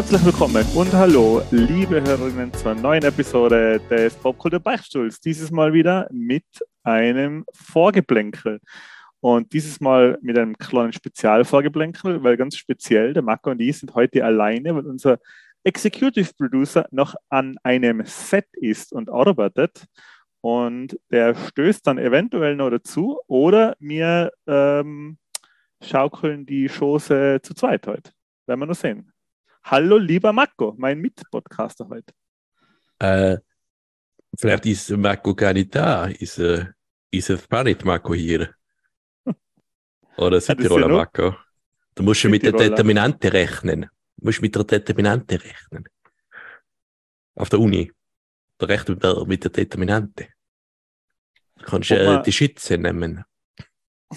Herzlich willkommen und hallo, liebe Hörerinnen, zur neuen Episode des Popkultur Beichtstuhls. Dieses Mal wieder mit einem Vorgeblänkel. Und dieses Mal mit einem kleinen Spezialvorgeblänkel, weil ganz speziell, der Marco und ich sind heute alleine, weil unser Executive Producer noch an einem Set ist und arbeitet. Und der stößt dann eventuell noch dazu oder wir ähm, schaukeln die Chose zu zweit heute. Werden wir noch sehen. Hallo, lieber Marco, mein Mitpodcaster heute. Äh, vielleicht ist Marco gar nicht da. Ist, äh, ist es gar nicht Marco hier? Oder Südtiroler ja Marco? Du musst mit der Determinante rechnen. Du musst mit der Determinante rechnen. Auf der Uni. Da rechnet man mit der Determinante. Du kannst äh, die Schütze nehmen.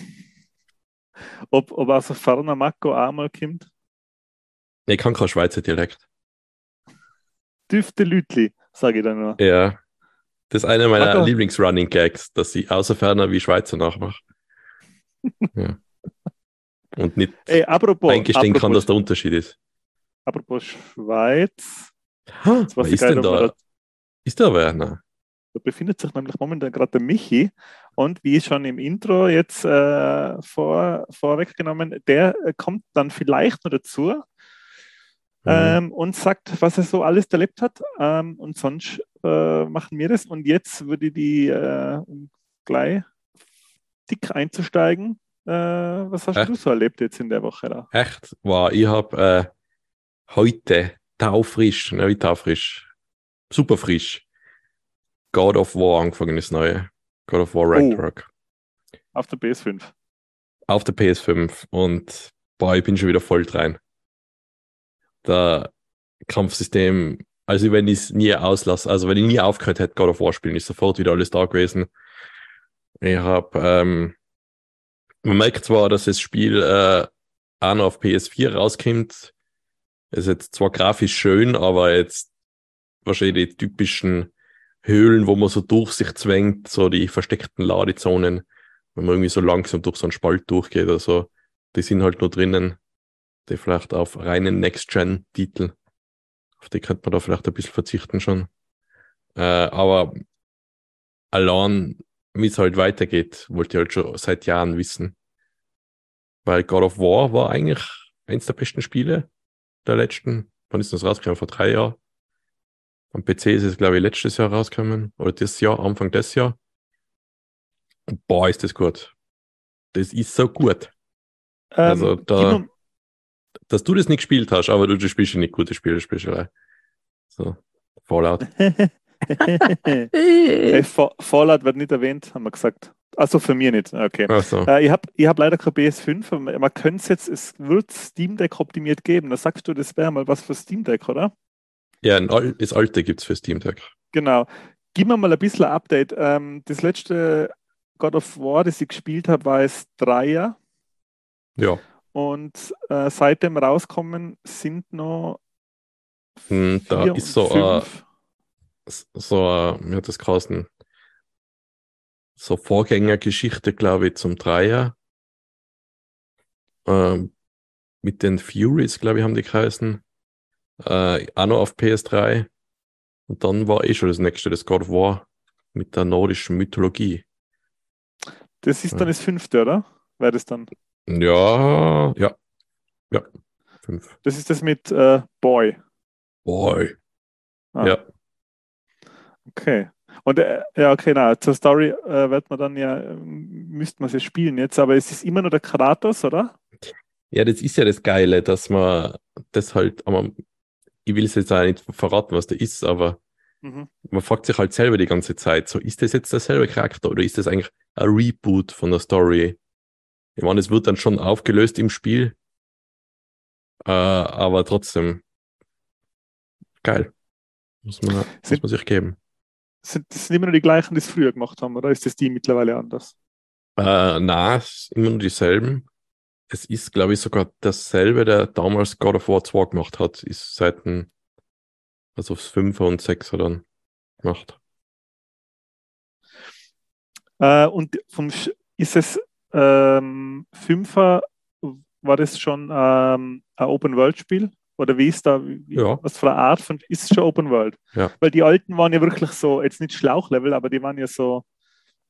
Ob, ob aus der Ferner Marco einmal kommt? Ich kann kein Schweizer Dialekt. Düfte Lütli, sage ich dann nur. Ja. Das ist einer meiner Lieblings-Running-Gags, dass ich außer ferner wie Schweizer nachmache. ja. Und nicht Ey, apropos, eingestehen apropos, kann, dass der Unterschied ist. Apropos Schweiz. Ha, wer ist denn da? da? Ist der Werner? Da befindet sich nämlich momentan gerade der Michi. Und wie schon im Intro jetzt äh, vor, vorweggenommen, der äh, kommt dann vielleicht noch dazu mhm. ähm, und sagt, was er so alles erlebt hat. Ähm, und sonst äh, machen wir das. Und jetzt würde die, äh, um gleich dick einzusteigen, äh, was hast Echt? du so erlebt jetzt in der Woche da? Echt? Wow, ich habe äh, heute taufrisch, ne, wie taufrisch, super frisch, God of War angefangen, das neue. God of War Ragnarok. Oh. Auf der PS5. Auf der PS5 und boah, ich bin schon wieder voll rein. Der Kampfsystem, also wenn ich es nie auslasse, also wenn ich nie aufgehört hätte, God of War spielen, ist sofort wieder alles da gewesen. Ich habe ähm, man merkt zwar, dass das Spiel äh, auch noch auf PS4 rauskommt. Ist jetzt zwar grafisch schön, aber jetzt wahrscheinlich die typischen Höhlen, wo man so durch sich zwängt, so die versteckten Ladezonen, wenn man irgendwie so langsam durch so einen Spalt durchgeht oder so, die sind halt nur drinnen. Die vielleicht auf reinen Next-Gen-Titel. Auf die könnte man da vielleicht ein bisschen verzichten schon. Äh, aber allein wie es halt weitergeht, wollte ich halt schon seit Jahren wissen. Weil God of War war eigentlich eins der besten Spiele der letzten, wann ist das rausgekommen? Vor drei Jahren. Am PC ist es, glaube ich, letztes Jahr rausgekommen. Oder dieses Jahr, Anfang des Jahr. Boah, ist das gut. Das ist so gut. Ähm, also da, dass du das nicht gespielt hast, aber du, du spielst ja nicht gute Spiele, spielst du So, Fallout. hey, Fallout wird nicht erwähnt, haben wir gesagt. Also für mich nicht. Okay. So. Äh, ich habe ich hab leider kein PS5. Man könnte es jetzt, es wird Steam Deck optimiert geben. Da sagst du, das wäre mal was für Steam Deck, oder? Ja, Al das alte gibt es für Steam Deck. Genau. Gib mir mal ein bisschen ein Update. Ähm, das letzte God of War, das ich gespielt habe, war es Dreier. Ja. Und äh, seit dem Rauskommen sind noch. Hm, da ist so ein so, äh, wie hat das geheißen? So Vorgängergeschichte, glaube ich, zum Dreier. Ähm, mit den Furies, glaube ich, haben die geheißen. Äh, auch noch auf PS3. Und dann war eh schon das nächste, das God of War mit der nordischen Mythologie. Das ist dann das fünfte, oder? Wäre das dann? Ja, ja. Ja, fünf. Das ist das mit äh, Boy. Boy. Ah. Ja. Okay. Und äh, ja, okay, na, zur Story äh, wird man dann ja, müsste man sie spielen jetzt, aber es ist immer nur der Kratos, oder? Ja, das ist ja das Geile, dass man das halt, aber ich will es jetzt auch nicht verraten, was da ist, aber mhm. man fragt sich halt selber die ganze Zeit, so ist das jetzt derselbe Charakter oder ist das eigentlich ein Reboot von der Story? Ich meine, es wird dann schon aufgelöst im Spiel, äh, aber trotzdem geil. Muss man, muss man sich geben sind das sind immer nur die gleichen, die es früher gemacht haben, oder ist das die mittlerweile anders? Äh, nein, es sind immer nur dieselben. Es ist, glaube ich, sogar dasselbe, der damals God of War 2 gemacht hat, ist seit dem, also aufs 5er und 6er dann gemacht. Äh, und vom, ist es ähm, 5er, war das schon ähm, ein Open-World-Spiel Oder wie ist da, wie, Ja. was für eine Art von, ist es schon Open World? Ja. Weil die alten waren ja wirklich so, jetzt nicht Schlauchlevel, aber die waren ja so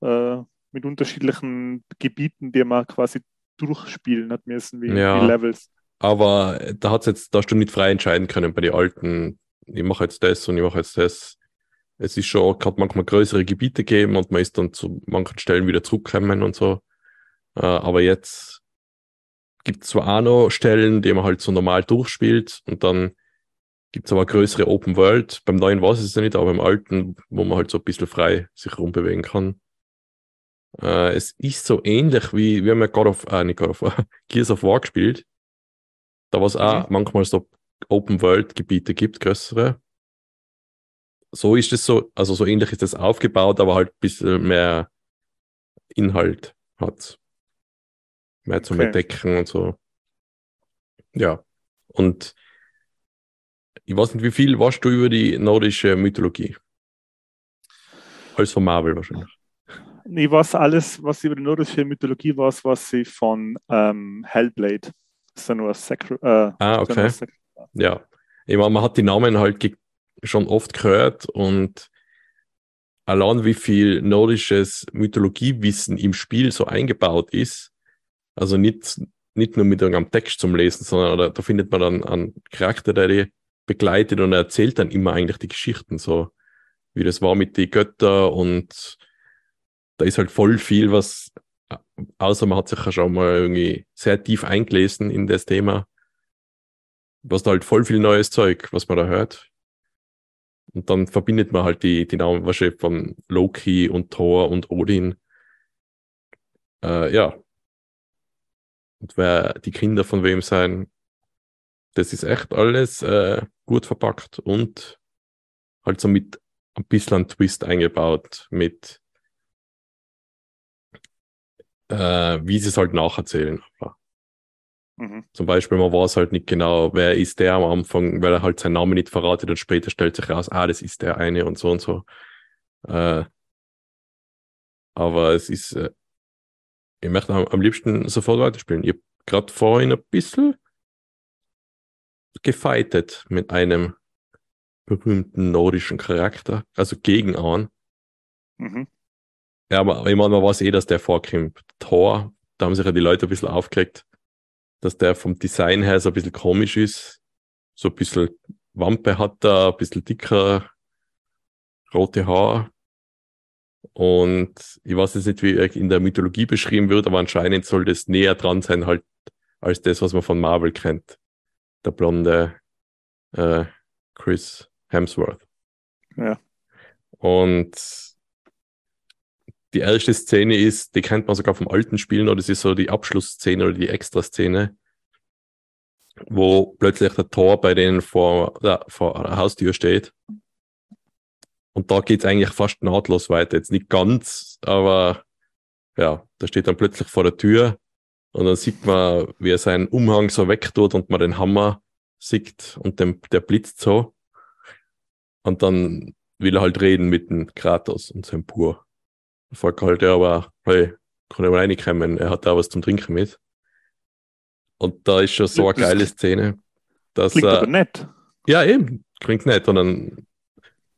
äh, mit unterschiedlichen Gebieten, die man quasi durchspielen hat müssen, wie, Ja. wie Levels. Aber da hat's jetzt, da hast du nicht frei entscheiden können bei den alten, ich mache jetzt das und ich mache jetzt das. Es ist schon, hat manchmal größere Gebiete gegeben und man ist dann zu manchen Stellen wieder zurückgekommen und so. Äh, aber jetzt gibt es zwar auch noch Stellen, die man halt so normal durchspielt und dann gibt es aber größere Open World. Beim neuen war es ja nicht, aber beim alten, wo man halt so ein bisschen frei sich rumbewegen kann. Äh, es ist so ähnlich wie, wir haben ja God of, äh, nicht God of War, Gears of War gespielt. Da was auch manchmal so Open World Gebiete gibt, größere. So ist es so, also so ähnlich ist es aufgebaut, aber halt ein bisschen mehr Inhalt hat. Mehr zum Okay. Entdecken und so. Ja. Und ich weiß nicht, wie viel weißt du über die nordische Mythologie? Alles von Marvel wahrscheinlich. Nee, was alles, was über die nordische Mythologie war, was sie von ähm, Hellblade. Ein Sacred. Äh, Ah, okay. Ja, ich meine, man hat die Namen halt schon oft gehört und allein wie viel nordisches Mythologiewissen im Spiel so eingebaut ist, also nicht, nicht nur mit irgendeinem Text zum Lesen, sondern da, da findet man dann einen Charakter, der die begleitet und er erzählt dann immer eigentlich die Geschichten, so wie das war mit den Göttern und da ist halt voll viel, was, außer man hat sich ja schon mal irgendwie sehr tief eingelesen in das Thema, was da halt voll viel neues Zeug, was man da hört. Und dann verbindet man halt die, die Namen wahrscheinlich von Loki und Thor und Odin. Äh, ja. Und wer die Kinder von wem sein, das ist echt alles äh, gut verpackt und halt so mit ein bisschen ein Twist eingebaut, mit äh, wie sie es halt nacherzählen. Mhm. zum Beispiel, man weiß halt nicht genau, wer ist der am Anfang, weil er halt seinen Namen nicht verratet und später stellt sich raus, ah, das ist der eine und so und so. Äh, aber es ist, äh, ich möchte am, am liebsten sofort weiterspielen. Ich habe gerade vorhin ein bisschen gefightet mit einem berühmten nordischen Charakter, also gegen einen. Mhm. Ja, aber ich meine, man weiß eh, dass der vorkommt. Thor, da haben sich ja die Leute ein bisschen aufgeregt, dass der vom Design her so ein bisschen komisch ist. So ein bisschen Wampe hat er, ein bisschen dicker, rote Haare. Und ich weiß jetzt nicht, wie er in der Mythologie beschrieben wird, aber anscheinend soll das näher dran sein, halt, als das, was man von Marvel kennt. Der blonde äh, Chris Hemsworth. Ja. Und die erste Szene ist, die kennt man sogar vom alten Spielen, oder das ist so die Abschlussszene oder die Extraszene, wo plötzlich der Tor bei denen vor, ja, vor der Haustür steht. Und da geht's eigentlich fast nahtlos weiter. Jetzt nicht ganz, aber ja, da steht dann plötzlich vor der Tür und dann sieht man, wie er seinen Umhang so wegtut und man den Hammer sieht und dem, der blitzt so. Und dann will er halt reden mit dem Kratos und seinem Pur. Fragt halt er aber, hey, kann er mal reinkommen? Er hat da was zum Trinken mit. Und da ist schon so eine geile Szene, dass Klingt er, aber nett. ja, eben, klingt nett. Und dann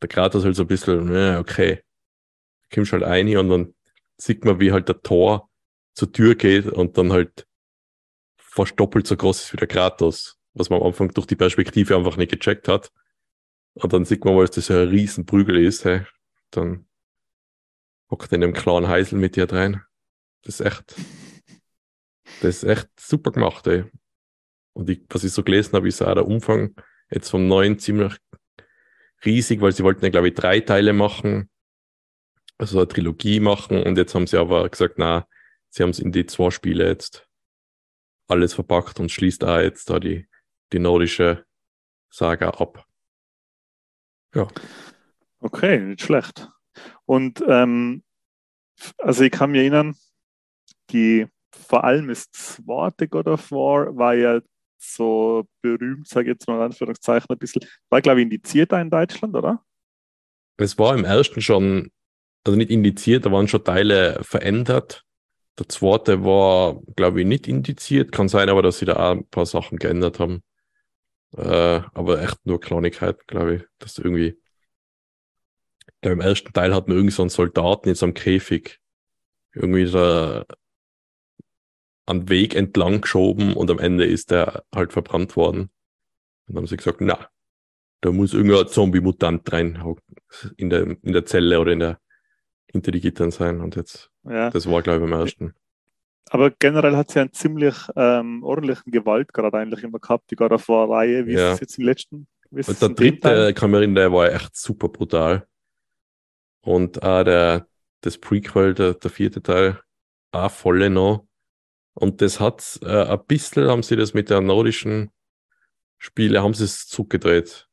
der Kratos halt so ein bisschen, ja, okay, kommst halt rein und dann sieht man, wie halt der Tor zur Tür geht und dann halt fast doppelt so groß ist wie der Kratos, was man am Anfang durch die Perspektive einfach nicht gecheckt hat. Und dann sieht man mal, dass das ja ein riesen Prügel ist, hey. Dann hockt in einem kleinen Heisel mit dir rein. Das ist echt, das ist echt super gemacht, ey. Und ich, was ich so gelesen habe, ist auch der Umfang jetzt vom neuen ziemlich riesig, weil sie wollten ja, glaube ich, drei Teile machen, also eine Trilogie machen und jetzt haben sie aber gesagt, na, sie haben es in die zwei Spiele jetzt alles verpackt und schließt da jetzt da die, die nordische Saga ab. Ja. Okay, nicht schlecht. Und ähm, also ich kann mich erinnern, die vor allem das zweite God of War war ja so berühmt, sage ich jetzt mal in Anführungszeichen ein bisschen, war glaube ich indiziert da in Deutschland, oder? Es war im ersten schon, also nicht indiziert, da waren schon Teile verändert. Der zweite war, glaube ich, nicht indiziert. Kann sein aber, dass sie da auch ein paar Sachen geändert haben. Äh, aber echt nur Kleinigkeit, glaube ich. Das irgendwie. Glaube, im ersten Teil hat man irgendwie so einen Soldaten so einem Käfig irgendwie so am Weg entlang geschoben und am Ende ist der halt verbrannt worden. Und dann haben sie gesagt, na, da muss irgendein Zombie-Mutant rein in der, in der Zelle oder in der, hinter die Gittern sein. Und jetzt, Ja. das war, glaube ich, am ersten. Aber generell hat sie einen ziemlich ähm, ordentlichen Gewaltgrad eigentlich immer gehabt, die God of War Reihe, wie Ja. ist es jetzt im letzten? Ist Und der dritte, erinnern, der war echt super brutal. Und auch der, das Prequel, der, der vierte Teil, auch volle noch. Und das hat äh, ein bisschen, haben sie das mit der nordischen Spiele, haben sie es zurückgedreht.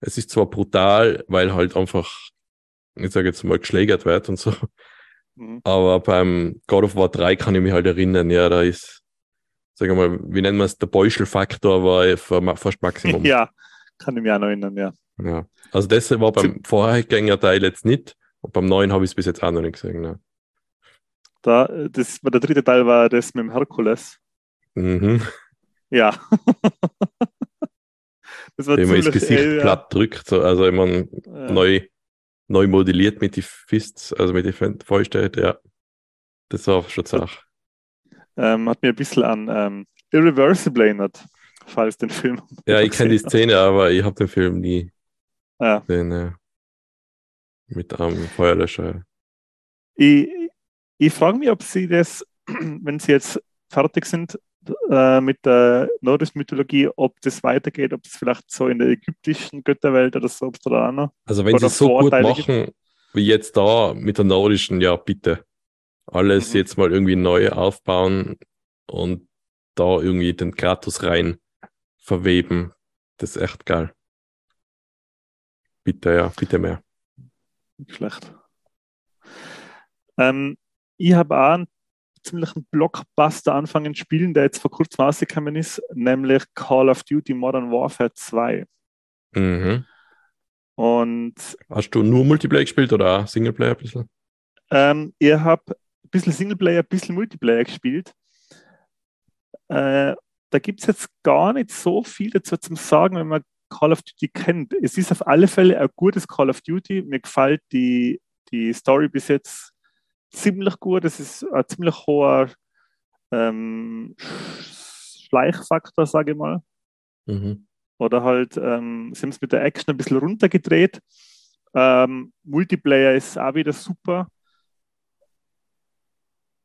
Es ist zwar brutal, weil halt einfach, ich sage jetzt mal, geschlägert wird und so, Mhm. aber beim God of War 3 kann ich mich halt erinnern, ja, da ist, sag ich mal, wie nennen wir es, der Beuschel-Faktor war ma- fast Maximum. Ja, kann ich mich auch noch erinnern, ja. Ja. Also das war beim Vorgängerteil jetzt nicht und beim neuen habe ich es bis jetzt auch noch nicht gesehen. Ne? Da, äh, das, der dritte Teil war das mit dem Herkules. Mhm. Ja. das war Wenn man ins ziemlich, Gesicht äh, ja. platt drückt, so, also ich mein, Äh, neu, neu modelliert mit die Fists, also mit die Fäuste, ja. Das war schon Sache. ähm, hat mir ein bisschen an ähm, Irreversible erinnert, falls den Film. Ja, ich kenne die Szene, aber ich habe den Film nie. Ja. gesehen. Ja. Mit einem Feuerlöscher. Ich, ich frage mich, ob Sie das, wenn Sie jetzt fertig sind äh, mit der nordischen Mythologie, ob das weitergeht, ob das vielleicht so in der ägyptischen Götterwelt oder so, ob es da auch noch. Also wenn sie es so gut Vorteile gibt. machen, wie jetzt da mit der nordischen, ja bitte. Alles Mhm. jetzt mal irgendwie neu aufbauen und da irgendwie den Kratos rein verweben. Das ist echt geil. Bitte, ja, bitte mehr. Nicht schlecht. Ähm, ich habe auch einen ziemlichen Blockbuster anfangen zu spielen, der jetzt vor kurzem rausgekommen ist, nämlich Call of Duty Modern Warfare 2. Mhm. Und Hast du nur Multiplayer gespielt oder auch Singleplayer ein bisschen? ähm, ich habe ein bisschen Singleplayer, ein bisschen Multiplayer gespielt. Äh, da gibt es jetzt gar nicht so viel dazu zu sagen, wenn man Call of Duty kennt. Es ist auf alle Fälle ein gutes Call of Duty. Mir gefällt die, die Story bis jetzt ziemlich gut. Es ist ein ziemlich hoher ähm, Schleichfaktor, sage ich mal. Mhm. Oder halt, ähm, sie haben es mit der Action ein bisschen runtergedreht. Ähm, Multiplayer ist auch wieder super.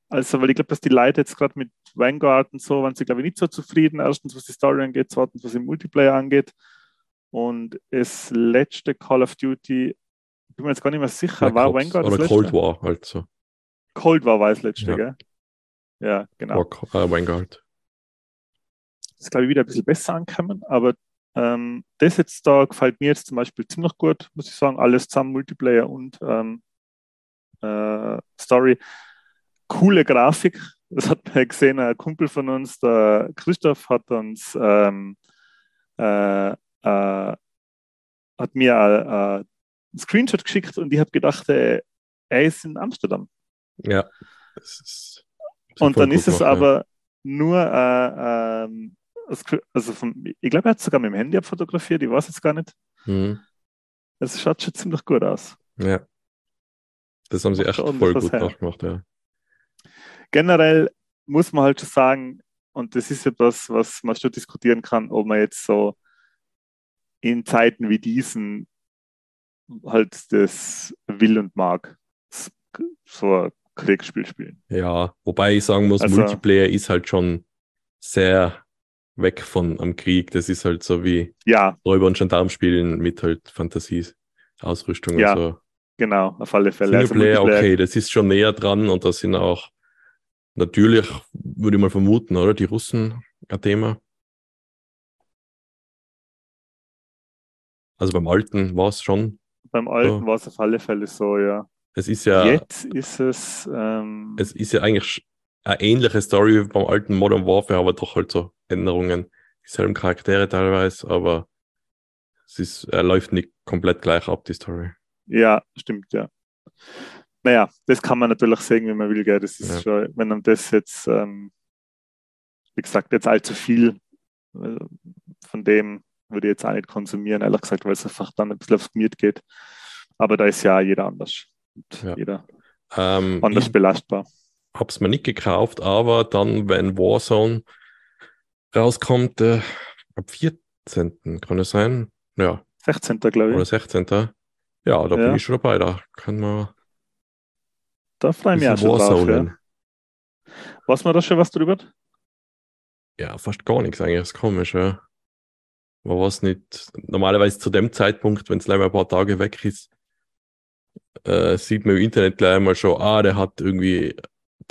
Also, weil ich glaube, dass die Leute jetzt gerade mit Vanguard und so waren sie, glaube ich, nicht so zufrieden. Erstens, was die Story angeht, zweitens, was den Multiplayer angeht. Und das letzte Call of Duty, ich bin mir jetzt gar nicht mehr sicher, war Ops Vanguard oder? Cold War halt so. Cold War das letzte, Ja. gell? Ja, genau. War, äh, Vanguard. ist, glaube ich, wieder ein bisschen besser angekommen. Aber ähm, das jetzt da gefällt mir jetzt zum Beispiel ziemlich gut, muss ich sagen. Alles zusammen, Multiplayer und ähm, äh, Story. Coole Grafik. Das hat man gesehen, ein Kumpel von uns, der Christoph, hat uns ähm, äh, äh, hat mir äh, äh, einen Screenshot geschickt und ich habe gedacht, äh, er ist in Amsterdam. Ja. Das ist, das Und dann ist es gemacht, aber nur, äh, ähm, also vom, ich glaube, er hat es sogar mit dem Handy abfotografiert, ich weiß jetzt gar nicht. Ja. Mhm. Es schaut schon ziemlich gut aus. ja. Das haben sie echt voll gut nachgemacht, ja. Generell muss man halt schon sagen, und das ist etwas, was man schon diskutieren kann, ob man jetzt so in Zeiten wie diesen halt das will und mag. So ein Kriegsspiel spielen. Ja, wobei ich sagen muss, Also- Multiplayer ist halt schon sehr weg von am Krieg. Das ist halt so wie Ja, Räuber und Gendarm spielen mit halt Fantasie, Ausrüstung Ja, und so. genau, auf alle Fälle. Also Singleplayer, Multiplayer- okay, das ist schon näher dran und da sind auch natürlich, würde ich mal vermuten, oder? Die Russen ein Thema. Also beim Alten war es schon. Beim Alten So. war es auf alle Fälle so, ja. Es ist ja, Jetzt ist es, ähm, es ist ja eigentlich eine ähnliche Story wie beim alten Modern Warfare, aber doch halt so Änderungen. Dieselben Charaktere teilweise, aber es ist, er läuft nicht komplett gleich ab, die Story. ja, stimmt, ja. Naja, das kann man natürlich sehen, wie man will, gell. Das ist Ja. schon, wenn man das jetzt, ähm, wie gesagt, jetzt allzu viel Von dem würde ich jetzt auch nicht konsumieren, ehrlich gesagt, weil es einfach dann ein bisschen aufs Gemüt geht. Aber da ist ja jeder anders. Ja. Jeder ähm, anders belastbar. Habe es mir nicht gekauft, aber dann, wenn Warzone rauskommt, äh, ab 14. kann es sein? Ja. 16. glaube ich. Oder 16. Ja, da ja. bin ich schon dabei. Da kann man. Da freue ich mich auch schon drauf. Ja. Weiß man da schon was drüber? Ja, fast gar nichts eigentlich. Das ist komisch, ja. War was nicht. Normalerweise zu dem Zeitpunkt, wenn es leider ein paar Tage weg ist, äh, sieht man im Internet gleich mal schon, ah, der hat irgendwie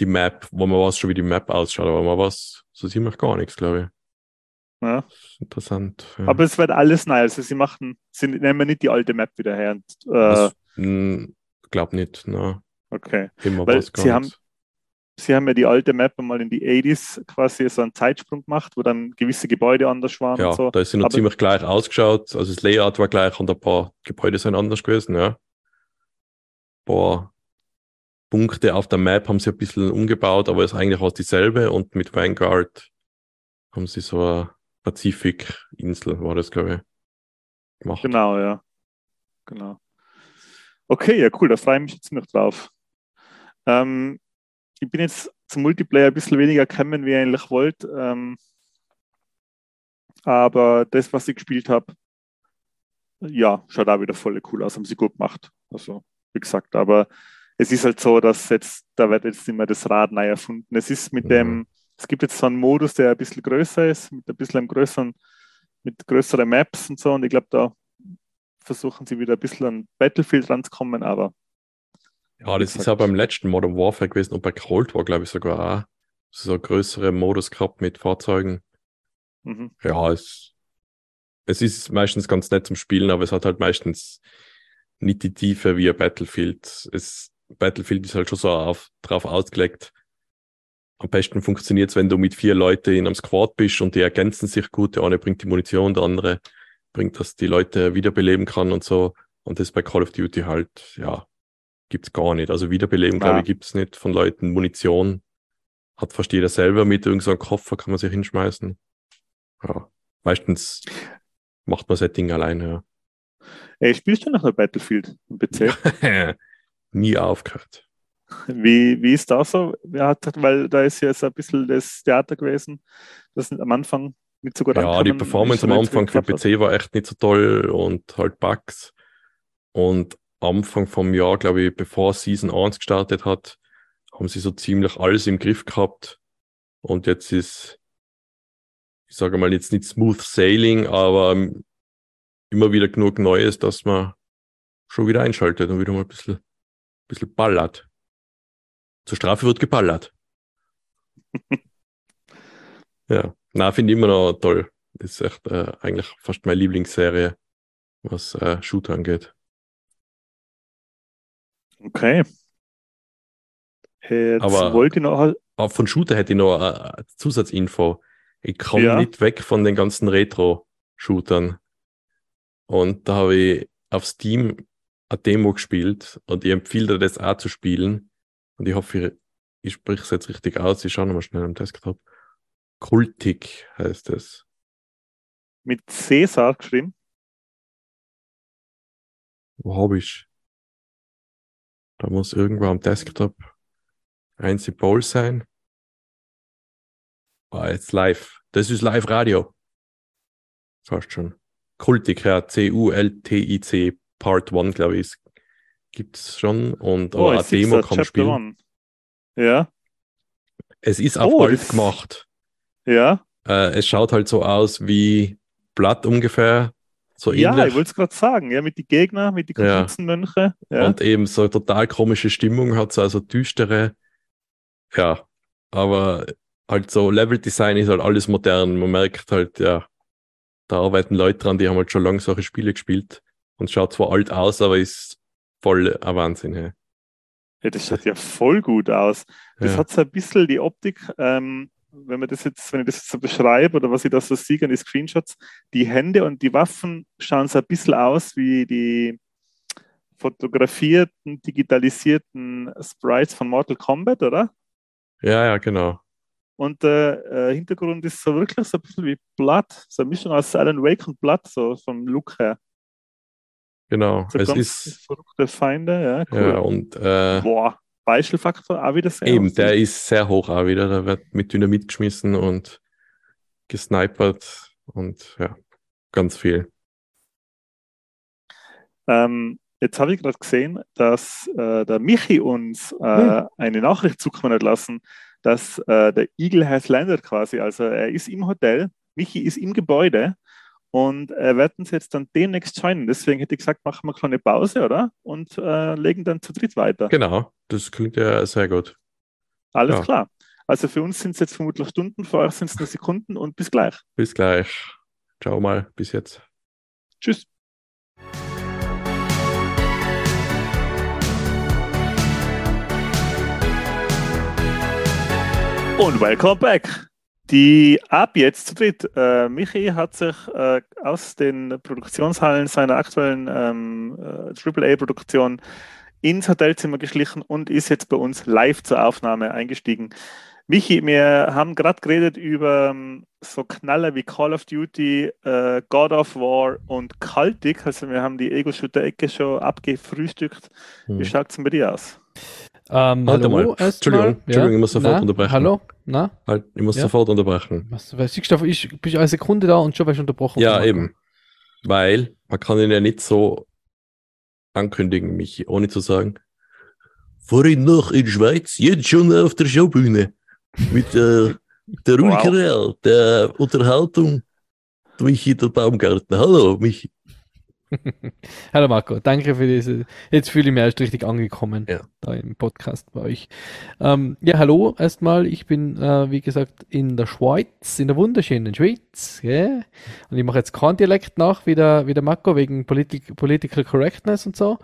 die Map, wo man weiß schon, wie die Map ausschaut, aber man weiß so ziemlich gar nichts, glaube ich. Ja. Interessant. Ja. Aber es wird alles neu. Also sie machen, sie nehmen nicht die alte Map wieder her. Und, äh, glaube nicht, ne. Okay. Immer Weil sie haben, sie haben ja die alte Map mal in die 80s quasi so einen Zeitsprung gemacht, wo dann gewisse Gebäude anders waren. Ja, so. da ist sie noch Aber ziemlich gleich ausgeschaut. Also das Layout war gleich und ein paar Gebäude sind anders gewesen, ja. Paar Punkte auf der Map haben sie ein bisschen umgebaut, aber es ist eigentlich auch dieselbe und mit Vanguard haben sie so eine Pazifik-Insel, war das, glaube ich, gemacht. Genau, ja. Genau. Okay, ja, cool, da freue ich mich jetzt noch drauf. Ähm, ich bin jetzt zum Multiplayer ein bisschen weniger gekommen, wie ihr eigentlich wollt. Ähm, aber das, was ich gespielt habe, ja, schaut auch wieder voll cool aus, haben sie gut gemacht. Also, wie gesagt, aber es ist halt so, dass jetzt, da wird jetzt immer das Rad neu erfunden. Es ist mit mhm. dem, es gibt jetzt so einen Modus, der ein bisschen größer ist, mit ein bisschen größeren, mit größeren Maps und so. Und ich glaube, da versuchen sie wieder ein bisschen an Battlefield ranzukommen, aber ja, das ist ja beim letzten Modern Warfare gewesen und bei Cold War, glaube ich, sogar auch. So größere Modus gehabt mit Fahrzeugen. Mhm. Ja, es, es ist meistens ganz nett zum Spielen, aber es hat halt meistens nicht die Tiefe wie ein Battlefield. Es, Battlefield ist halt schon so auf, drauf ausgelegt. Am besten funktioniert es, wenn du mit vier Leuten in einem Squad bist und die ergänzen sich gut. Der eine bringt die Munition, der andere bringt, dass die Leute wiederbeleben kann und so. Und das bei Call of Duty halt, ja, gibt es gar nicht. Also Wiederbeleben, ah. glaube ich, gibt es nicht von Leuten. Munition hat fast jeder selber mit irgendeinem so Koffer, kann man sich hinschmeißen. Ja, meistens macht man sein Ding alleine. Ja. Ey, spielst du noch ein Battlefield im PC? Nie aufgehört. Wie, wie ist das so? Weil da ist ja so ein bisschen das Theater gewesen, das am Anfang nicht so gut Ja, die Performance am Anfang für PC war echt nicht so toll und halt Bugs. Und Anfang vom Jahr, glaube ich, bevor Season 1 gestartet hat, haben sie so ziemlich alles im Griff gehabt. Und jetzt ist, ich sage mal, jetzt nicht smooth sailing, aber immer wieder genug Neues, dass man schon wieder einschaltet und wieder mal ein bisschen, ein bisschen ballert. Zur Strafe wird geballert. ja, na, finde ich immer noch toll. Das ist echt äh, eigentlich fast meine Lieblingsserie, was äh, Shooter angeht. Okay. Jetzt aber, wollte ich noch. Aber von Shooter hätte ich noch eine Zusatzinfo. Ich komme ja. nicht weg von den ganzen Retro-Shootern. Und da habe ich auf Steam eine Demo gespielt und ich empfehle dir das auch zu spielen. Und ich hoffe, ich, ich spreche es jetzt richtig aus. Ich schaue nochmal schnell am Desktop. Kultik heißt es. Mit Cäsar geschrieben? Wo habe ich? Da muss irgendwo am Desktop ein Symbol sein. Ah, jetzt live. Das ist Live-Radio. Fast schon. Kultik, ja. C-U-L-T-I-C Part 1, glaube ich, gibt es schon. Und oh, eine Demo kann man spielen. One. Ja. Es ist auf oh, Gold gemacht. Ja. Äh, es schaut halt so aus wie Blatt ungefähr. So ja, ähnlich. ich wollte es gerade sagen, ja, mit den Gegnern, mit den Kapuzenmönchen. Ja. ja. Und eben so total komische Stimmung hat, so also düstere, ja, aber halt so Level-Design ist halt alles modern. Man merkt halt, ja, da arbeiten Leute dran, die haben halt schon lange solche Spiele gespielt und schaut zwar alt aus, aber ist voll ein Wahnsinn. Ja. ja das schaut ja voll gut aus. Das ja. hat so ein bisschen die Optik, ähm, wenn man das jetzt, wenn ich das jetzt so beschreibe oder was ich da so sehe an die Screenshots, die Hände und die Waffen schauen so ein bisschen aus wie die fotografierten, digitalisierten Sprites von Mortal Kombat, oder? Ja, ja, genau. Und der äh, Hintergrund ist so wirklich so ein bisschen wie Blood, so eine Mischung aus Alan Wake und Blood, so vom Look her. Genau. So es ist, verrückte Feinde, ja, cool. ja, und äh, Boah, Beispielfaktor auch wieder sehr. eben, hoch. der ist sehr hoch auch wieder. Da wird mit Dynamit geschmissen und gesnipert und ja, ganz viel. Ähm, jetzt habe ich gerade gesehen, dass äh, der Michi uns äh, Hm. eine Nachricht zukommen hat lassen, dass äh, der Eagle has landed quasi. Also er ist im Hotel, Michi ist im Gebäude und er wird uns jetzt dann demnächst joinen. Deswegen hätte ich gesagt, machen wir eine kleine Pause, oder? Und äh, legen dann zu dritt weiter. Genau, das klingt ja sehr gut. Alles Ja. klar. Also für uns sind es jetzt vermutlich Stunden, für euch sind es nur Sekunden und bis gleich. Bis gleich. Ciao mal, bis jetzt. Tschüss. Und welcome back. Die ab jetzt zu dritt. Äh, Michi hat sich äh, aus den Produktionshallen seiner aktuellen ähm, äh, AAA-Produktion ins Hotelzimmer geschlichen und ist jetzt bei uns live zur Aufnahme eingestiegen. Michi, wir haben gerade geredet über ähm, so Knaller wie Call of Duty, äh, God of War und Cultic. Also wir haben die Ego-Shooter-Ecke schon abgefrühstückt. Wie Hm. schaut es denn bei dir aus? Ähm, Warte hallo mal. erstmal. Entschuldigung, Entschuldigung, ich muss sofort Na, unterbrechen. Hallo? Na? Halt, ich muss Ja. sofort unterbrechen. Was, was siehst du, ich bin eine Sekunde da und schon wärst du unterbrochen. Ja, eben. Weil man kann ihn ja nicht so ankündigen, Michi, ohne zu sagen, vorhin noch in Schweiz, jetzt schon auf der Showbühne. Mit äh, der Rui Wow. Der Unterhaltung, Michi der Baumgartner. Hallo, Michi. Hallo Marco, danke für diese. Jetzt fühle ich mich erst richtig angekommen Ja. da im Podcast bei euch. Ähm, ja, hallo erstmal. Ich bin, äh, wie gesagt, in der Schweiz, in der wunderschönen Schweiz. Yeah. Und ich mache jetzt keinen Dialekt nach, wie der, wie der Marco, wegen Politik, Political Correctness und so.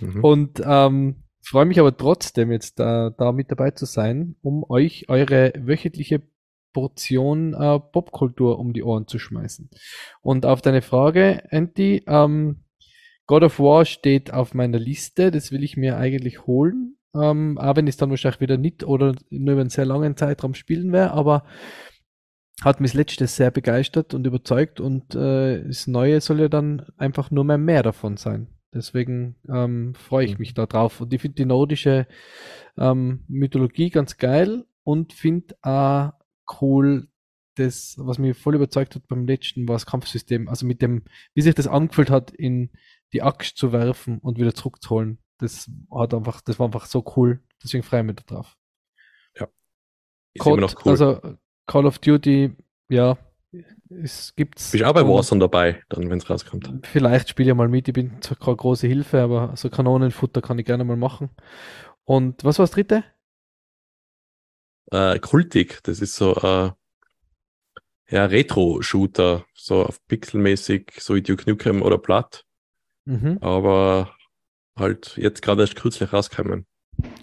Mhm. Und ähm, freue mich aber trotzdem jetzt da, da mit dabei zu sein, um euch eure wöchentliche Portion äh, Popkultur um die Ohren zu schmeißen. Und auf deine Frage, Anti, ähm, God of War steht auf meiner Liste, das will ich mir eigentlich holen. Ähm, auch wenn ich es dann wahrscheinlich wieder nicht oder nur über einen sehr langen Zeitraum spielen werde, aber hat mich das letzte sehr begeistert und überzeugt und äh, das Neue soll ja dann einfach nur mehr mehr davon sein. Deswegen ähm, freue ich Mhm. mich da drauf. Und ich finde die nordische ähm, Mythologie ganz geil und finde auch cool, das, was mich voll überzeugt hat beim letzten, war das Kampfsystem. Also mit dem, wie sich das angefühlt hat, in die Axt zu werfen und wieder zurückzuholen. Das hat einfach, das war einfach so cool. Deswegen freue ich mich da drauf. Ist immer noch cool. Also Call of Duty, ja, es gibt's. Bist auch bei Warzone dabei, dann, wenn es rauskommt. Vielleicht spiele ich mal mit, ich bin zwar keine große Hilfe, aber so Kanonenfutter kann ich gerne mal machen. Und was war das dritte? Äh, Kultik, das ist so äh, ja, Retro-Shooter, so auf pixelmäßig, so wie Duke Nukem oder Platt, Mhm. aber halt jetzt gerade erst kürzlich rausgekommen.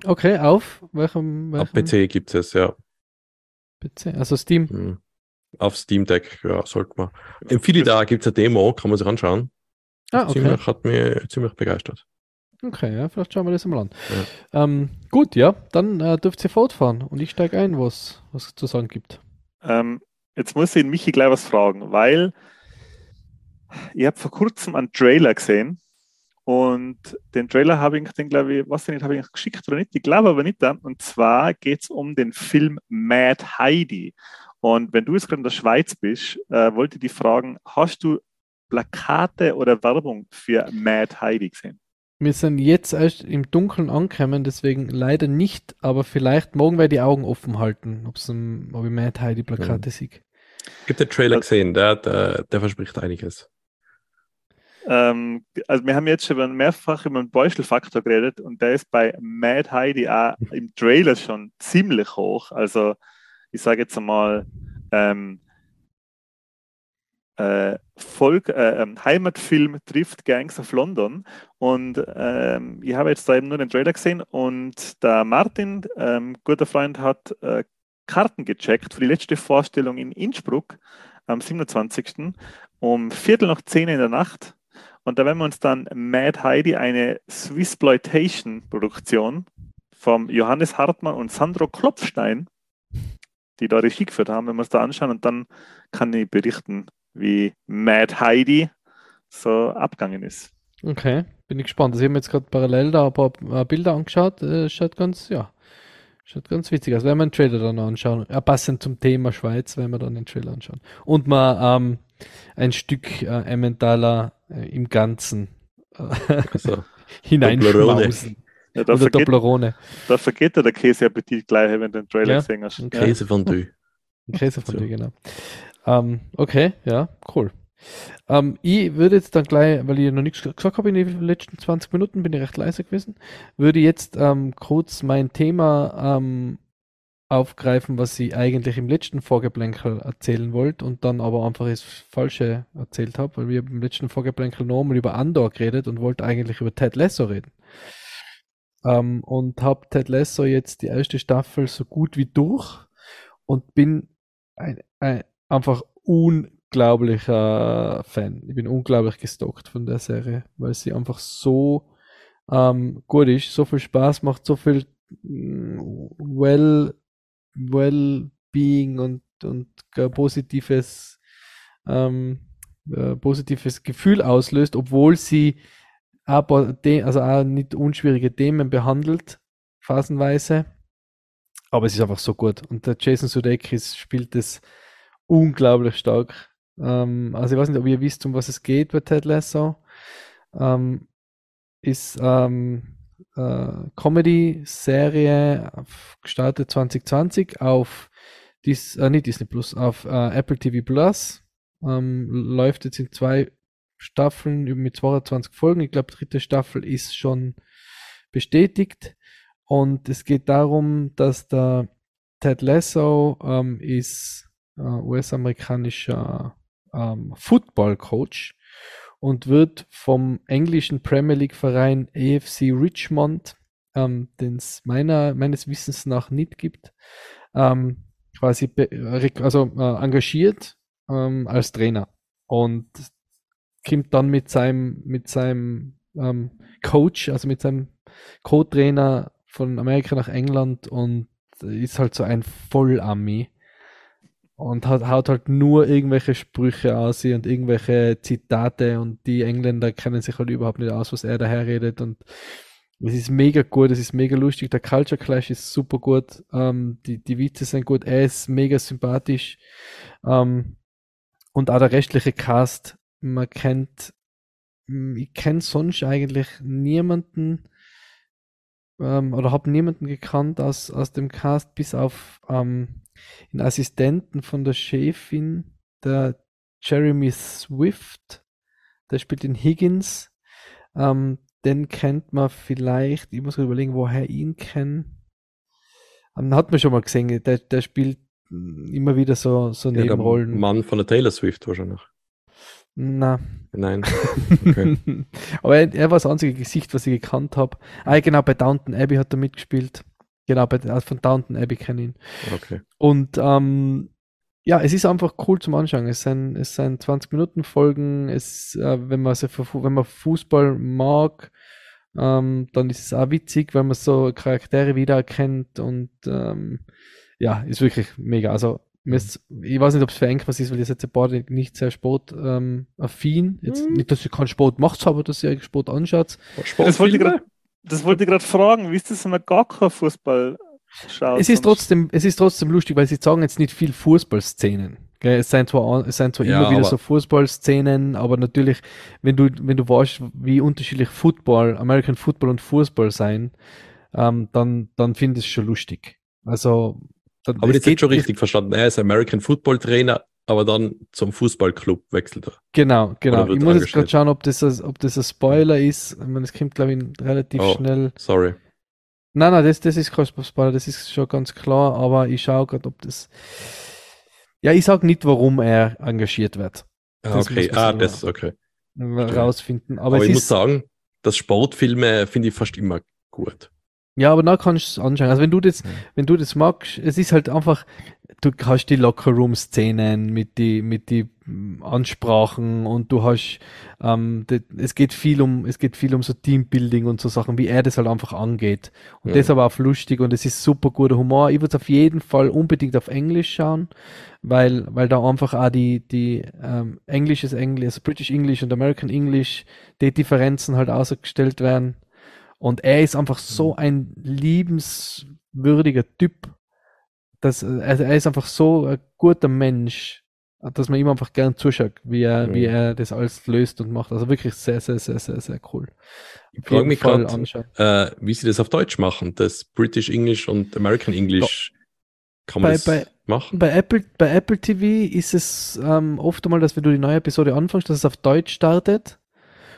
Okay, auf welchem, Auf welchem PC gibt es, ja. PC? Also Steam. Hm. Auf Steam Deck, ja, sollte man. Empfehle da, gibt es eine Demo, kann man sich anschauen. Ah, okay. Ziemlich, hat mich ziemlich begeistert. Okay, ja, vielleicht schauen wir das mal an. Ähm, gut, ja, dann äh, dürft ihr fortfahren und ich steige ein, was es zu sagen gibt. Ähm, jetzt muss ich Michi gleich was fragen, weil ich habe vor kurzem einen Trailer gesehen und den Trailer habe ich, den glaube ich, was nicht, habe ich geschickt oder nicht, ich glaube aber nicht. Und zwar geht es um den Film Mad Heidi. Und wenn du jetzt gerade in der Schweiz bist, äh, wollte ich dich fragen, hast du Plakate oder Werbung für Mad Heidi gesehen? Wir sind jetzt erst im Dunkeln angekommen, deswegen leider nicht, aber vielleicht morgen wir die Augen offen halten, ob ich Mad Heidi Plakate sehe. Gibt den Trailer gesehen, der, der, der verspricht einiges. Ähm, also wir haben jetzt schon mehrfach über den Beuschelfaktor geredet und der ist bei Mad Heidi auch im Trailer schon ziemlich hoch. Also ich sage jetzt einmal ähm, äh, Volk, äh, ähm, Heimatfilm trifft Gangs of London und ähm, ich habe jetzt da eben nur den Trailer gesehen und der Martin, ähm, guter Freund, hat äh, Karten gecheckt für die letzte Vorstellung in Innsbruck am 27. um Viertel nach zehn in der Nacht. Und da werden wir uns dann Mad Heidi, eine Swissploitation-Produktion vom Johannes Hartmann und Sandro Klopfstein die da Regie geführt haben, wenn wir es da anschauen. Und dann kann ich berichten, wie Mad Heidi so abgegangen ist. Okay, bin ich gespannt. Also ich habe mir jetzt gerade parallel da ein paar Bilder angeschaut. Äh, schaut ganz, ja, schaut ganz witzig aus. Werden wir einen Trailer dann anschauen. Ja, passend zum Thema Schweiz, werden wir dann den Trailer anschauen. Und mal ähm, ein Stück äh, Emmentaler äh, im Ganzen äh, Also, hineinschmausen. Ja, da, Oder vergeht, da vergeht dir der Käseappetit gleich, wenn du den Trailer Ja, gesehen hast. Käse von Dü. Ein Käse von So. genau. Ähm, okay, ja, cool. Ähm, ich würde jetzt dann gleich, weil ich noch nichts gesagt habe in den letzten 20 Minuten, bin ich recht leise gewesen, würde jetzt ähm, kurz mein Thema ähm, aufgreifen, was ich eigentlich im letzten Vorgeplänkel erzählen wollte und dann aber einfach das Falsche erzählt habe, weil wir im letzten Vorgeplänkel nochmal über Andor geredet und wollte eigentlich über Ted Lasso reden. Ähm, und habe Ted Lasso jetzt die erste Staffel so gut wie durch und bin ein, ein, einfach unglaublicher Fan. Ich bin unglaublich gestockt von der Serie, weil sie einfach so ähm, gut ist, so viel Spaß macht, so viel mm, well, well-being und, und äh, positives, ähm, äh, positives Gefühl auslöst, obwohl sie aber also auch nicht unschwierige Themen behandelt, phasenweise. Aber es ist einfach so gut. Und der Jason Sudeikis spielt es unglaublich stark. Ähm, also ich weiß nicht, ob ihr wisst, um was es geht bei Ted Lasso. Ähm, ist ähm, äh, Comedy-Serie gestartet 2020 auf Dis, äh, nicht Disney Plus, auf äh, Apple TV Plus. Ähm, läuft jetzt in zwei Staffeln mit 22 Folgen. Ich glaube, dritte Staffel ist schon bestätigt. Und es geht darum, dass der Ted Lasso ähm, ist US-amerikanischer ähm, Football-Coach und wird vom englischen Premier League-Verein AFC Richmond, ähm, den es meines Wissens nach nicht gibt, ähm, quasi rek- also, äh, engagiert ähm, als Trainer. Und kommt dann mit seinem, mit seinem ähm, Coach, also mit seinem Co-Trainer von Amerika nach England und ist halt so ein Vollami und hat, haut halt nur irgendwelche Sprüche aus und irgendwelche Zitate und die Engländer kennen sich halt überhaupt nicht aus, was er daher redet und es ist mega gut, es ist mega lustig, der Culture Clash ist super gut, ähm, die, die Witze sind gut, er ist mega sympathisch. Ähm, und auch der restliche Cast, man kennt, ich kenne sonst eigentlich niemanden, ähm, oder habe niemanden gekannt aus, aus dem Cast, bis auf ähm, den Assistenten von der Chefin, der Jeremy Swift, der spielt den Higgins. Ähm, den kennt man vielleicht, ich muss überlegen, woher ihn kenne. Ähm, hat man schon mal gesehen, der, der spielt mm, immer wieder so, so Ja, der Nebenrollen. Mann von der Taylor Swift wahrscheinlich. Na, Nein. Okay. Aber er, er war das einzige Gesicht, was ich gekannt habe. Ah, genau, bei Downton Abbey hat er mitgespielt. Genau, bei, also von Downton Abbey kenne ich ihn. Okay. Und ähm, ja, es ist einfach cool zum Anschauen. Es sind, es sind 20 Minuten Folgen. Es, äh, wenn man wenn man Fußball mag, ähm, dann ist es auch witzig, wenn man so Charaktere wiedererkennt und ähm, ja, ist wirklich mega. Also ich weiß nicht, ob es für eng was ist, weil ihr seid ja beide nicht sehr sportaffin. affin. Jetzt Mhm. nicht, dass ihr keinen Sport macht, aber dass ihr euch Sport anschaut. Das wollte ich grad- Das wollte ich gerade fragen. Wie ist das, wenn man gar kein Fußball schaut? Es ist trotzdem, es ist trotzdem lustig, weil sie sagen jetzt nicht viel Fußballszenen. Gell? Es sind zwar, es sind zwar Ja, immer wieder so Fußballszenen, aber natürlich, wenn du, wenn du weißt, wie unterschiedlich Football, American Football und Fußball sein, ähm, dann, dann finde ich es schon lustig. Also, dann, Aber jetzt geht- schon richtig verstanden. Er ist American Football Trainer, aber dann zum Fußballclub wechselt er. Genau, genau. Ich muss jetzt gerade schauen, ob das, ein- ob das ein Spoiler ist. Ich meine, es kommt, glaube ich, relativ Oh. schnell. Sorry. Nein, nein, das, das ist kein Spoiler, das ist schon ganz klar, aber ich schaue gerade, ob das. Ja, ich sage nicht, warum er engagiert wird. Ah, Das okay, muss man ah, das, okay. Rausfinden. Aber, Aber, ich muss ist, sagen, dass Sportfilme finde ich fast immer gut. Ja, aber da kannst du es anschauen. Also wenn du das, Mhm. wenn du das magst, es ist halt einfach, du hast die Lockerroom-Szenen mit die, mit die mm, Ansprachen und du hast, ähm, das, es geht viel um, es geht viel um so Teambuilding und so Sachen, wie er das halt einfach angeht. Und Ja. das aber auch lustig und es ist super guter Humor. Ich würde es auf jeden Fall unbedingt auf Englisch schauen, weil, weil da einfach auch die, die ähm, englisches Englisch, also British English und American English, die Differenzen halt ausgestellt werden. Und er ist einfach so ein liebenswürdiger Typ. Dass, also er ist einfach so ein guter Mensch, dass man ihm einfach gern zuschaut, wie er, Mhm. wie er das alles löst und macht. Also wirklich sehr, sehr, sehr, sehr, sehr cool. Ich frage mich gerade, äh, wie sie das auf Deutsch machen. Das British English und American English. Kann man Bei- das bei- machen? Bei Apple, bei Apple TV ist es ähm, oft einmal, dass wenn du die neue Episode anfängst, dass es auf Deutsch startet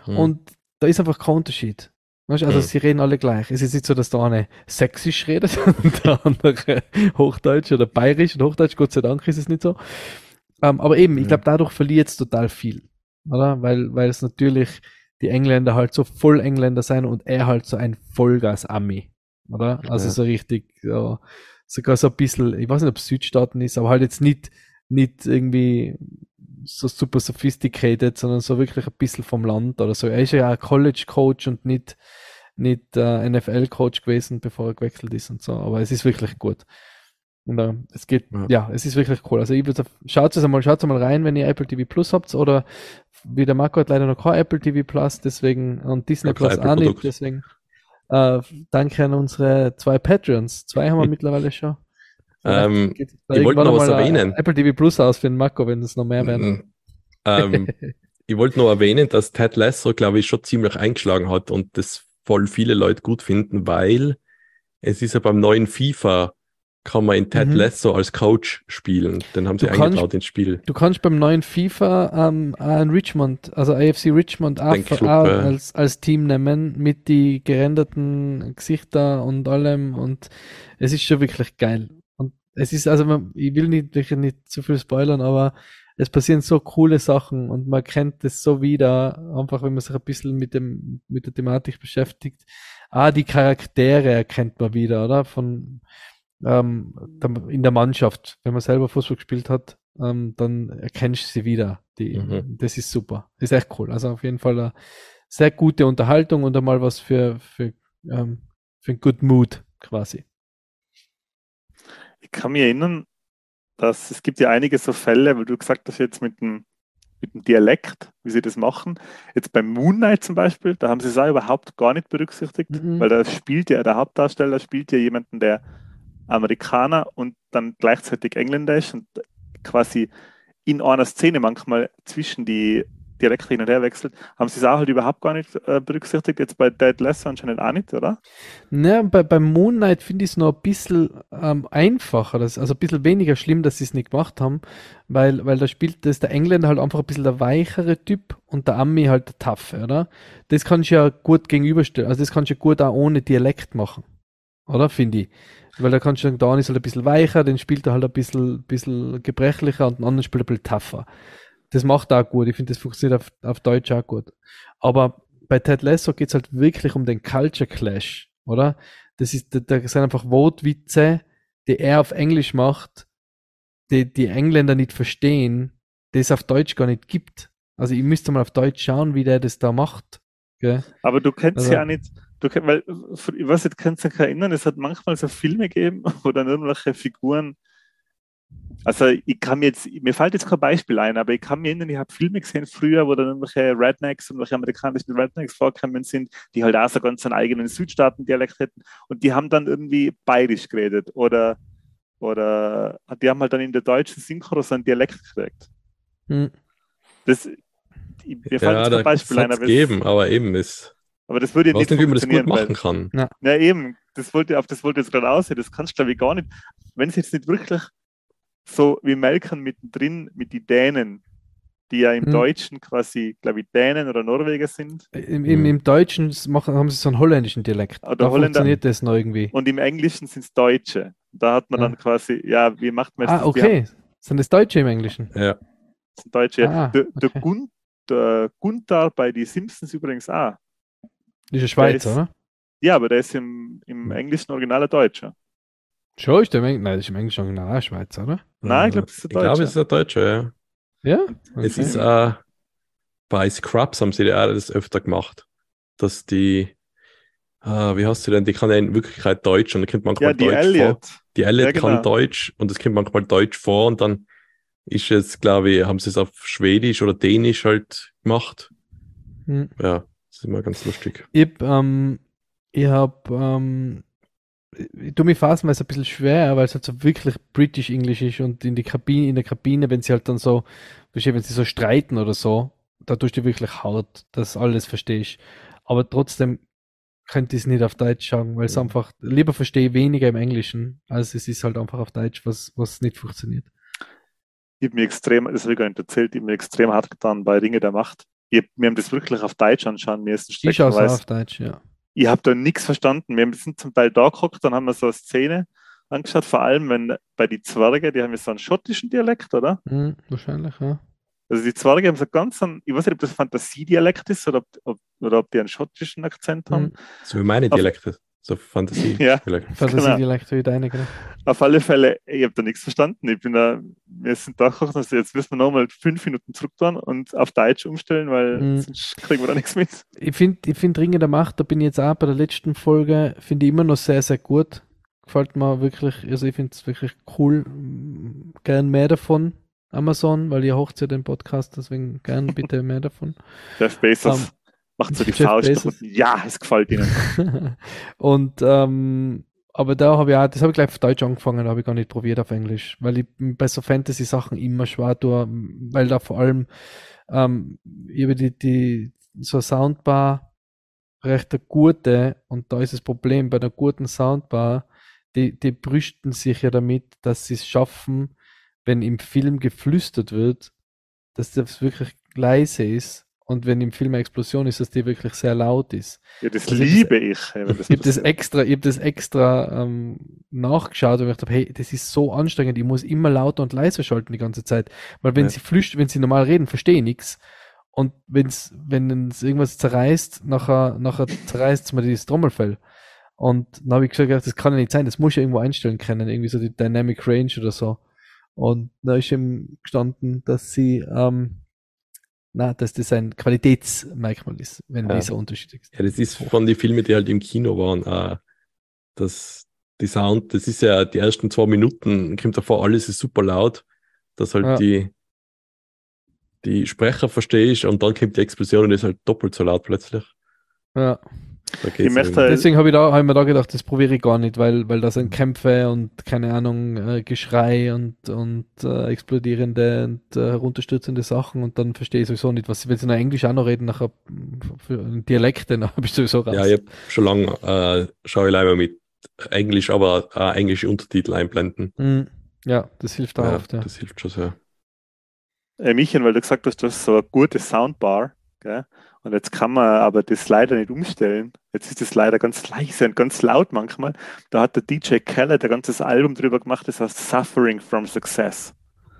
Hm. und da ist einfach kein Unterschied. Weißt, also Hm. sie reden alle gleich. Es ist nicht so, dass der eine sächsisch redet und der andere Hochdeutsch oder bayerisch und Hochdeutsch, Gott sei Dank ist es nicht so. Ähm, aber eben, ich Hm. glaube, dadurch verliert es total viel. Oder? Weil, weil es natürlich die Engländer halt so voll Engländer sein und er halt so ein Vollgas-Ami. Oder? Also Ja. so richtig, so, sogar so ein bisschen, ich weiß nicht, ob es Südstaaten ist, aber halt jetzt nicht, nicht irgendwie so super sophisticated, sondern so wirklich ein bisschen vom Land oder so. Er ist ja auch College-Coach und nicht, nicht äh, NFL-Coach gewesen, bevor er gewechselt ist und so. Aber es ist wirklich gut. Und äh, es geht, ja. Ja. es ist wirklich cool. Also ich würde, schaut es einmal, schaut mal rein, wenn ihr Apple TV Plus habt oder wie der Marco hat leider noch kein Apple TV Plus, deswegen und Disney Plus auch nicht, deswegen äh, danke an unsere zwei Patreons. Zwei haben wir mittlerweile schon. Ähm, ich wollte noch was ein erwähnen. Apple TV Plus aus für den Marco, wenn es noch mehr werden. ähm, ich wollte nur erwähnen, dass Ted Lasso, glaube ich, schon ziemlich eingeschlagen hat und das voll viele Leute gut finden, weil es ist ja beim neuen FIFA, kann man in Ted Mhm. Lasso als Coach spielen. Den haben sie Du kannst- eingebaut ins Spiel. Du kannst beim neuen FIFA ähm, in Richmond, also AFC Richmond, auch, Club, auch ja. als, als Team nehmen mit die gerenderten Gesichter und allem und es ist schon wirklich geil. Es ist, also man, ich will nicht, wirklich nicht zu viel spoilern, aber es passieren so coole Sachen und man kennt es so wieder, einfach wenn man sich ein bisschen mit dem, mit der Thematik beschäftigt. Ah, die Charaktere erkennt man wieder, oder? Von, ähm, in der Mannschaft, wenn man selber Fußball gespielt hat, ähm, dann erkennst du sie wieder. Die, Mhm. Das ist super. Ist echt cool. Also auf jeden Fall eine sehr gute Unterhaltung und einmal was für, für, ähm, für ein Good Mood quasi. Ich kann mich erinnern, dass es gibt ja einige so Fälle, weil du gesagt hast jetzt mit dem, mit dem Dialekt, wie sie das machen. Jetzt beim Moon Knight zum Beispiel, da haben sie es auch überhaupt gar nicht berücksichtigt, Mhm. weil da spielt ja, der Hauptdarsteller spielt ja jemanden, der Amerikaner und dann gleichzeitig Engländer ist und quasi in einer Szene manchmal zwischen die Dialekte hin und her wechselt, haben sie es auch halt überhaupt gar nicht äh, berücksichtigt. Jetzt bei Dead Lesser anscheinend auch nicht, oder? Ne, bei, beim Moon Knight finde ich es noch ein bisschen ähm, einfacher, das, also ein bisschen weniger schlimm, dass sie es nicht gemacht haben, weil, weil da spielt das der Engländer halt einfach ein bisschen der weichere Typ und der Ami halt der taffe, oder? Das kannst du ja gut gegenüberstellen, also das kannst du ja gut auch ohne Dialekt machen, oder? Finde ich. Weil da kannst du sagen, der eine ist halt ein bisschen weicher, den spielt er halt ein bisschen, bisschen gebrechlicher und den anderen spielt er ein bisschen tougher. Das macht auch gut, ich finde, das funktioniert auf, auf Deutsch auch gut. Aber bei Ted Lasso geht es halt wirklich um den Culture Clash, oder? Das ist, da, sind einfach Wortwitze, die er auf Englisch macht, die die Engländer nicht verstehen, die es auf Deutsch gar nicht gibt. Also ich müsste mal auf Deutsch schauen, wie der das da macht. Gell? Aber du kennst Also- ja auch nicht, du weil, ich weiß nicht, kannst du dich erinnern, es hat manchmal so Filme gegeben, wo dann irgendwelche Figuren, also ich kann mir jetzt, mir fällt jetzt kein Beispiel ein, aber ich kann mir erinnern, ich habe Filme gesehen früher, wo dann irgendwelche Rednecks, irgendwelche amerikanischen Rednecks vorkommen sind, die halt auch so ganz einen eigenen Südstaaten-Dialekt hätten und die haben dann irgendwie bayerisch geredet oder, oder die haben halt dann in der deutschen Synchro so einen Dialekt gekriegt. Hm. Das, ich, mir fällt Ja, jetzt kein Beispiel ein, aber, gegeben, es, aber eben, es, aber das würde ich ja weiß nicht nicht, wie man das gut funktionieren, weil- machen kann. ja, eben, das wollte, auf das wollte ich jetzt gerade aussehen. Das kannst du, glaube ich, gar nicht. Wenn es jetzt nicht wirklich so wie Melken mittendrin mit den Dänen, die ja im Hm. Deutschen quasi, glaube ich, Dänen oder Norweger sind Im, im. Im Deutschen machen, haben sie so einen holländischen Dialekt. Oder da Holländer- funktioniert das noch irgendwie. und im Englischen sind es Deutsche. Da hat man Ja. dann quasi, ja, wie macht man Ah, das? Haben- okay. Sind das Deutsche im Englischen? Ja, das sind Deutsche. Ah, der, der, okay. Gun, der Gunther bei die Simpsons übrigens auch. Das ist ein Schweizer, ist- oder? Ja, aber der ist im, im Hm. englischen Original ein Deutscher. Schon ist der. Nein, das ist im Englischen original auch Schweizer, oder? Nein, ich glaube, das ist ein ich glaube, es ist ein Deutscher, ja. Ja? Es Okay. ist äh, bei Scrubs haben sie ja auch das öfter gemacht, dass die, äh, wie heißt sie denn, die kann ja in Wirklichkeit Deutsch und dann kommt manchmal Ja, die Deutsch vor. Elliot. Die Elliot Ja, genau. kann Deutsch und es kommt manchmal Deutsch vor und dann ist es, glaube ich, haben sie es auf Schwedisch oder Dänisch halt gemacht. Hm. Ja, das ist immer ganz lustig. Ich, ähm, ich hab, ähm, ich tue mich phasenweise ein bisschen schwer, weil es halt so wirklich British English ist und in die Kabine, in der Kabine, wenn sie halt dann so, du, wenn sie so streiten oder so, da tust du wirklich hart, das alles verstehst. Aber trotzdem könnte ich es nicht auf Deutsch schauen, weil es Ja. einfach, lieber verstehe ich weniger im Englischen, als es ist halt einfach auf Deutsch, was, was nicht funktioniert. Ich habe mir extrem, das habe ich gar nicht erzählt, ich habe mir extrem hart getan bei Ringe der Macht. Ich hab, wir haben das wirklich auf Deutsch anschauen müssen. Ich schaue es auf Deutsch, ja. Ich habe da nichts verstanden. Wir sind zum Teil da geguckt, dann haben wir so eine Szene angeschaut, vor allem wenn bei die Zwerge, die haben ja so einen schottischen Dialekt, oder? Hm, wahrscheinlich, ja. Also die Zwerge haben so ganz einen, ich weiß nicht, ob das Fantasiedialekt ist oder ob, ob, oder ob die einen schottischen Akzent haben. Hm. So wie meine Auf- Dialekte, so Fantasie. Ja. Dialekte. Fantasiedialekt wie deine, genau. Auf alle Fälle, ich habe da nichts verstanden. Ich bin da, wir sind da gekocht, also jetzt müssen wir nochmal fünf Minuten zurück tun und auf Deutsch umstellen, weil Mhm. sonst kriegen wir da nichts mit. Ich finde, ich find Ringe der Macht, da bin ich jetzt auch bei der letzten Folge, finde ich immer noch sehr, sehr gut. Gefällt mir wirklich, also ich finde es wirklich cool. Mm, Gern mehr davon. Amazon, weil ihr hocht ja den Podcast, deswegen gern bitte mehr davon. Jeff Bezos Ähm, macht so die Jeff Faust Bezos. und ja, es gefällt ihnen. und ähm, aber da habe ich auch, das habe ich gleich auf Deutsch angefangen, habe ich gar nicht probiert auf Englisch, weil ich bei so Fantasy-Sachen immer schwer tue, weil da vor allem ähm, über die, die so eine Soundbar recht eine gute und da ist das Problem bei einer guten Soundbar, die, die brüsten sich ja damit, dass sie es schaffen, wenn im Film geflüstert wird, dass das wirklich leise ist und wenn im Film eine Explosion ist, dass die wirklich sehr laut ist. Ja, das Also liebe ich. Das Ich habe das extra, ich hab das extra ähm, nachgeschaut und gedacht, hey, das ist so anstrengend, ich muss immer lauter und leiser schalten die ganze Zeit. Weil wenn Ja. sie flüchten, wenn sie normal reden, verstehe ich nichts. Und wenn's, wenn es irgendwas zerreißt, nachher, nachher zerreißt es mir dieses Trommelfell. Und dann habe ich gesagt, das kann ja nicht sein, das muss ich ja irgendwo einstellen können, irgendwie so die Dynamic Range oder so. Und da ist eben gestanden, dass sie, ähm, na, dass das ein Qualitätsmerkmal ist, wenn Ja. dieser Unterschied ist. Ja, das ist von den Filmen, die halt im Kino waren, äh, das, die Sound, das ist ja die ersten zwei Minuten, kommt davor, alles ist super laut, dass halt Ja. die, die Sprecher verstehst und dann kommt die Explosion und ist halt doppelt so laut plötzlich. Ja. Da geht's möchte Deswegen habe ich, da, hab ich mir da gedacht, das probiere ich gar nicht, weil, weil da sind Kämpfe und keine Ahnung, äh, Geschrei und, und äh, explodierende und äh, herunterstürzende Sachen und dann verstehe ich sowieso nicht, was wenn sie noch Englisch auch noch reden, nachher für Dialekte, dann habe ich sowieso raus. Ja, ich hab schon lange äh, schaue ich leider mit Englisch, aber äh, englische Untertitel einblenden. Mm, ja, das hilft auch Ja, oft, ja. Das hilft schon sehr. Äh, Michael, weil du gesagt hast, du hast so eine gute Soundbar, gell? Und jetzt kann man aber das leider nicht umstellen. Jetzt ist es leider ganz leise und ganz laut manchmal. Da hat der DJ Keller der ganzes Album drüber gemacht, das heißt Suffering from Success.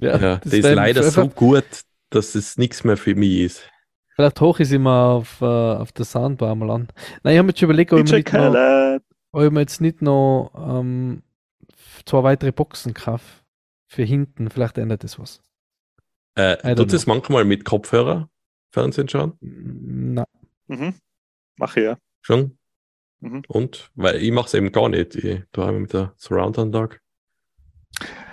ja, Ja, das der ist leider so gut, dass es nichts mehr für mich ist. Vielleicht hoch ist immer auf, äh, auf der Soundbar mal an. Nein, ich habe mir jetzt schon überlegt, ob ich mir DJ nicht noch, Keller! ob ich mir jetzt nicht noch ähm, zwei weitere Boxen kaufe für hinten. Vielleicht ändert das was. Äh, tut es manchmal mit Kopfhörer Fernsehen schauen? Na, Mhm. Mach ich ja. Schon? Mhm. Und? Weil ich mache es eben gar nicht. Ich tue mit der Surround-Anlage.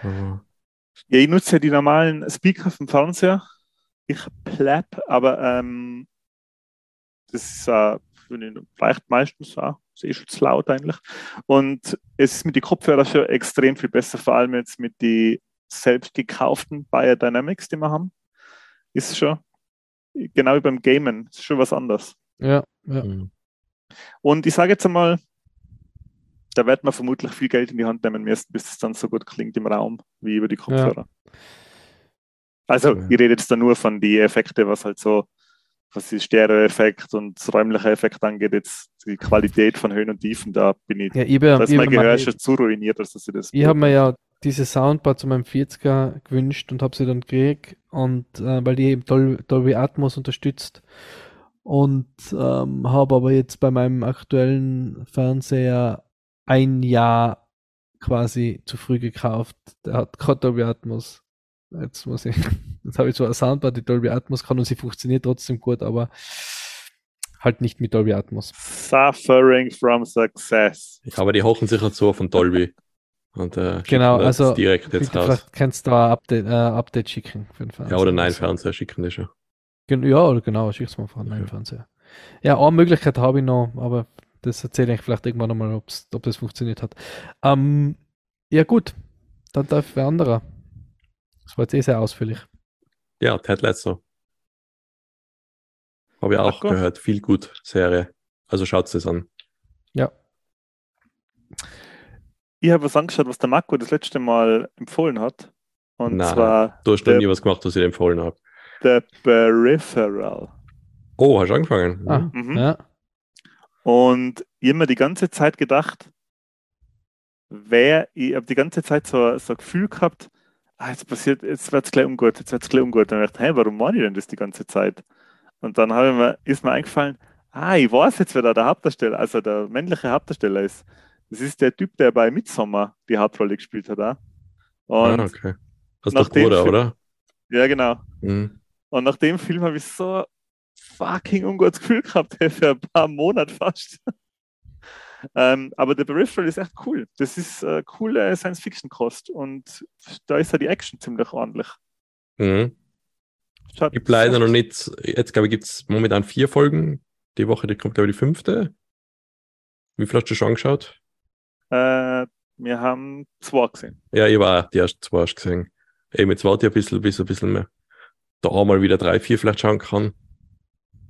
Ja, ich nutze ja die normalen Speaker vom Fernseher. Ich pleb, aber ähm, das ist äh, reicht meistens auch. Ist eh schon zu laut eigentlich. Und es ist mit den Kopfhörern schon extrem viel besser, vor allem jetzt mit den selbst gekauften Biodynamics, die wir haben. Ist schon genau wie beim Gamen, ist schon was anderes. ja, ja. hm. Und ich sage jetzt einmal, da wird man vermutlich viel Geld in die Hand nehmen müssen, bis es dann so gut klingt im Raum wie über die Kopfhörer. Also, Ja. ich rede jetzt da nur von die Effekte, was halt so, was die Stereo-Effekt und das räumliche Effekt angeht, jetzt die Qualität von Höhen und Tiefen, da bin ich, ja ich, da hab- ist ich, mein Gehör schon zu ruiniert, dass ich das. ich habe mir ja diese Soundbar zu meinem 40er gewünscht und habe sie dann gekriegt und äh, weil die eben Dol Dolby Atmos unterstützt und ähm, habe aber jetzt bei meinem aktuellen Fernseher ein Jahr quasi zu früh gekauft. Der hat kein Dolby Atmos Jetzt muss ich, jetzt habe ich zwar eine Soundbar, die Dolby Atmos kann und sie funktioniert trotzdem gut, aber halt nicht mit Dolby Atmos. Suffering from success. Ja, aber die hochen sich halt so von Dolby. Und, äh, Genau, das also direkt jetzt raus. vielleicht kannst du da ein Update, äh, Update schicken für den Fernseher. Ja, oder nein, Fernseher schicken die schon. Gen- Ja, oder genau, schick's mal von einem Okay. Fernseher. Ja, eine Möglichkeit habe ich noch, aber das erzähle ich vielleicht irgendwann nochmal, ob das funktioniert hat. Ähm, ja, gut, dann darf wer anderer. Das war jetzt eh sehr ausführlich. Ja, Ted Lasso. Habe ich auch Marco? gehört. Viel gut, Serie. Also schaut es an. Ja, Ich habe was angeschaut, was der Marco das letzte Mal empfohlen hat. Und Na, zwar Du hast noch Der- nie was gemacht, was ich dir empfohlen habe. The Peripheral. Oh, hast du angefangen? ah, Mhm. ja, Und ich habe mir die ganze Zeit gedacht, wer, ich habe die ganze Zeit so, so ein Gefühl gehabt, ah, jetzt passiert, jetzt wird es gleich ungut, jetzt wird es gleich ungut. Und ich dachte, hey, warum mache ich denn das die ganze Zeit? Und dann habe ich mir, ist mir eingefallen, ah, ich weiß jetzt, wer da der Hauptdarsteller, also der männliche Hauptdarsteller ist. Das ist der Typ, der bei Midsommar die Hauptrolle gespielt hat. Auch. Und ah, okay. Ist nach dem Bruder, Film- oder? ja, genau. Mhm. Und nach dem Film habe ich so fucking ungutes Gefühl gehabt, hey, für ein paar Monate fast. ähm, aber der Peripheral ist echt cool. Das ist äh, coole Science-Fiction-Kost und da ist ja die Action ziemlich ordentlich. Mhm. Schaut, Gibt leider noch nicht, jetzt glaube ich, gibt es momentan vier Folgen. Die Woche, die kommt, glaube ich, die fünfte. Wie viel hast du schon angeschaut? Äh, wir haben zwei gesehen. Ja, ich war auch die ersten zwei hast gesehen. Eben, jetzt warte ich ein bisschen, bis ein bisschen mehr da auch mal wieder drei, vier vielleicht schauen kann.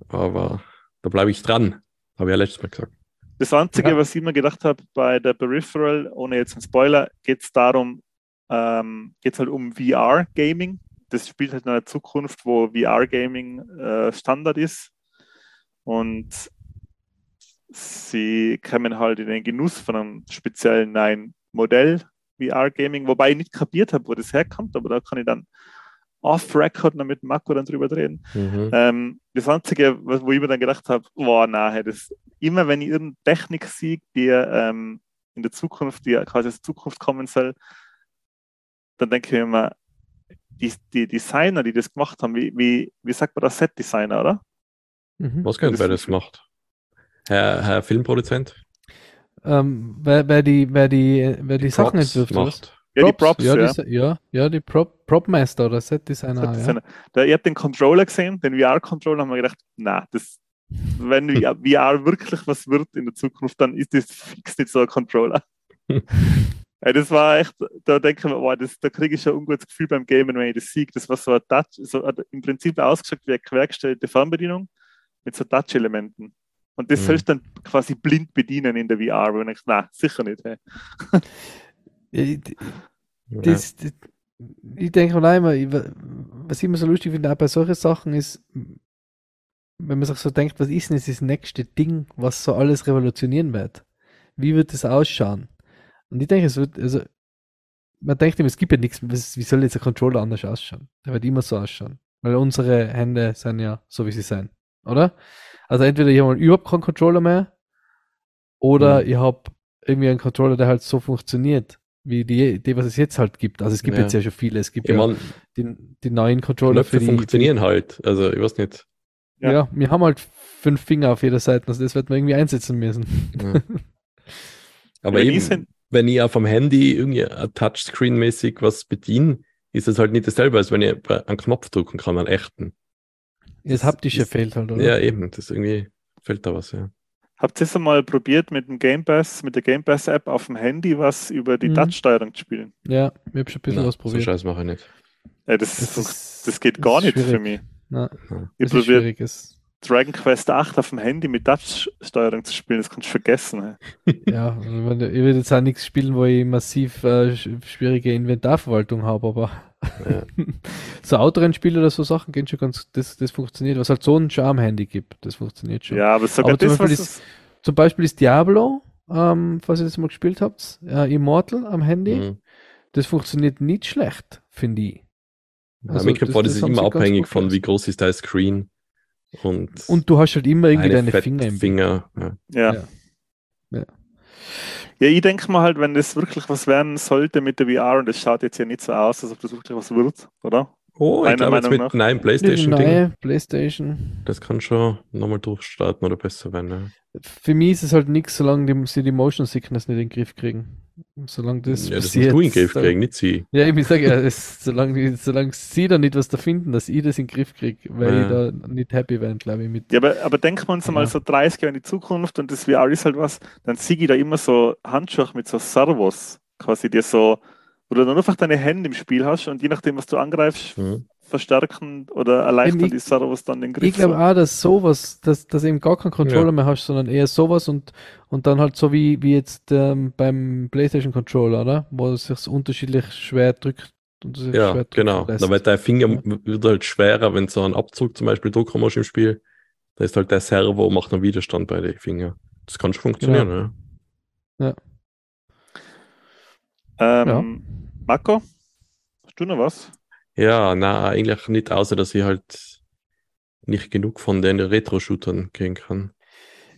Aber da bleibe ich dran. Habe ich ja letztes Mal gesagt. Das Einzige, Ja. was ich mir gedacht habe bei der Peripheral, ohne jetzt einen Spoiler, geht es darum, ähm, geht es halt um VR-Gaming. Das spielt halt in einer Zukunft, wo VR-Gaming äh, Standard ist. Und sie kommen halt in den Genuss von einem speziellen neuen Modell VR-Gaming, wobei ich nicht kapiert habe, wo das herkommt, aber da kann ich dann off-Record noch mit Marco dann drüber reden. Mhm. Ähm, das Einzige, was- wo ich mir dann gedacht habe, boah, nein, hey, das, immer wenn ich irgendeine Technik sehe, die ähm, in der Zukunft, die quasi aus der Zukunft kommen soll, dann denke ich mir immer, die, die Designer, die das gemacht haben, wie, wie, wie sagt man das, Set-Designer, oder? mhm. Was das wer das macht? Herr, Herr Filmproduzent? Ähm, wer, wer die, wer die, wer die Sachen Props entwirft, macht. Ja, die Props, ja. ja. Die, ja, ja, die Prop, Propmaster oder Set-Designer. Ja. Set-Designer. Da, ich habe den Controller gesehen, den VR-Controller, haben wir gedacht, na, das, wenn VR VR wirklich was wird in der Zukunft, dann ist das fix nicht so ein Controller. Ey, das war echt, da denke ich mir, das, da kriege ich schon ein ungutes Gefühl beim Gamen, wenn ich das sehe. Das war so ein Touch, so im Prinzip ausgeschaut wie eine quergestellte Fernbedienung mit so Touch-Elementen. Und das Mhm. sollst du dann quasi blind bedienen in der VR, wo ich denke, na, sicher nicht. Hey. Das, das, ich denke auch immer, was ich immer so lustig finde, auch bei solchen Sachen ist, wenn man sich so denkt, was ist denn jetzt das nächste Ding, was so alles revolutionieren wird? Wie wird das ausschauen? Und ich denke, es wird, also, man denkt immer, es gibt ja nichts, was, wie soll jetzt ein Controller anders ausschauen? Der wird immer so ausschauen. Weil unsere Hände sind ja so, wie sie sind, oder? Also entweder ich habe überhaupt keinen Controller mehr, oder Mhm. ich habe irgendwie einen Controller, der halt so funktioniert, wie die, die, was es jetzt halt gibt. Also es gibt Ja. jetzt ja schon viele. Es gibt Ich ja die, die neuen Controller Knöpfe für die. funktionieren halt. Also, ich weiß nicht. Ja. Ja. wir haben halt fünf Finger auf jeder Seite, also das wird man irgendwie einsetzen müssen. Ja. Aber Wenn eben, wenn ich auf dem Handy irgendwie ein Touchscreen-mäßig was bediene, ist es halt nicht dasselbe, als wenn ich einen Knopf drücken kann, einen echten. Das Haptische ist- fehlt halt, oder? Ja, eben. Das irgendwie fehlt da was, ja. Habt ihr es einmal probiert, mit dem Game Pass, mit der Game Pass App auf dem Handy was über die Mhm. Touch-Steuerung zu spielen? Ja, ich habe schon ein bisschen Na, was so probiert. Scheiß mache ich nicht. Ey, das, Das das, ist- das geht das gar nicht für schwierig. mich. Na, Ich das probiere Dragon Quest 8 auf dem Handy mit Touch-Steuerung zu spielen, das kannst du vergessen. Ja, ich würde jetzt auch nichts spielen, wo ich massiv äh, sch- schwierige Inventarverwaltung habe, aber Ja. so Autorennspiele oder so Sachen gehen schon ganz, das, das funktioniert. Was halt so ein Charme-Handy gibt, das funktioniert schon. Ja, aber sogar Aber zum das, was Beispiel es, Zum Beispiel ist Diablo, ähm, falls ihr das mal gespielt habt, äh, Immortal am Handy, Mhm. das funktioniert nicht schlecht, finde ich. Ja, Also das das ist immer abhängig von, wie groß ist dein Screen. Und, Und du hast halt immer irgendwie eine deine Finger im Bild. Finger. Ja. ja. Ja. Ja. Ich denke mal halt, wenn das wirklich was werden sollte mit der VR, und das schaut jetzt ja nicht so aus, als ob das wirklich was wird, oder? Oh, ich glaube jetzt mit nach. neuen Die Playstation-Ding. neue Playstation. Das kann schon nochmal durchstarten oder besser werden. Ja. Für mich ist es halt nichts, solange die, sie die Motion Sickness nicht in den Griff kriegen. Solange das ja, das musst du in den Griff kriegen, nicht sie. Ja, ich sage ja, es, solange, solange sie da nicht was da finden, dass ich das in den Griff kriege, weil Ja. ich da nicht happy wäre, glaube ich, mit. Ja, aber, aber denken wir uns mal so 30 Jahre in die Zukunft und das VR ist halt was, dann sehe ich da immer so Handschuhe mit so Servos, quasi dir so, wo du dann einfach deine Hände im Spiel hast und je nachdem, was du angreifst, Mhm. verstärken oder erleichtern die Servos dann den Griff. Ich glaube so. auch, dass sowas, dass, dass eben gar keinen Controller Ja. mehr hast, sondern eher sowas und, und dann halt so wie, wie jetzt ähm, beim PlayStation Controller, oder? Wo es sich unterschiedlich schwer drückt. Ja, schwer genau. lässt. Wird dein Finger Ja. wird halt schwerer, wenn du so einen Abzug zum Beispiel drucken musst im Spiel. Da ist halt der Servo, macht einen Widerstand bei den Fingern. Das kann schon funktionieren, Genau. ja. Ähm, Marco, hast du noch was? Ja, na, eigentlich nicht, außer dass ich halt nicht genug von den Retro-Shootern gehen kann.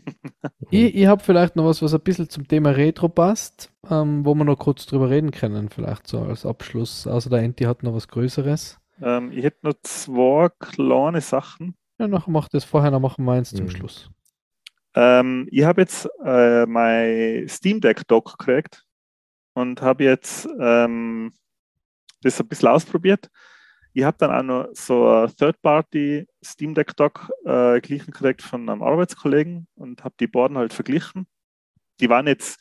Ich, ich habe vielleicht noch was, was ein bisschen zum Thema Retro passt, ähm, wo wir noch kurz drüber reden können, vielleicht so als Abschluss. Außer der Enti hat noch was Größeres. Ähm, ich hätte noch zwei kleine Sachen. Ja, nachher macht das vorher, noch machen wir eins zum Mhm. Schluss. Ähm, ich habe jetzt äh, mein Steam Deck Dock gekriegt und habe jetzt ähm, das ein bisschen ausprobiert. Ich habe dann auch noch so ein Third-Party Steam Deck Dock äh, gleichen gekriegt von einem Arbeitskollegen und habe die beiden halt verglichen. Die waren jetzt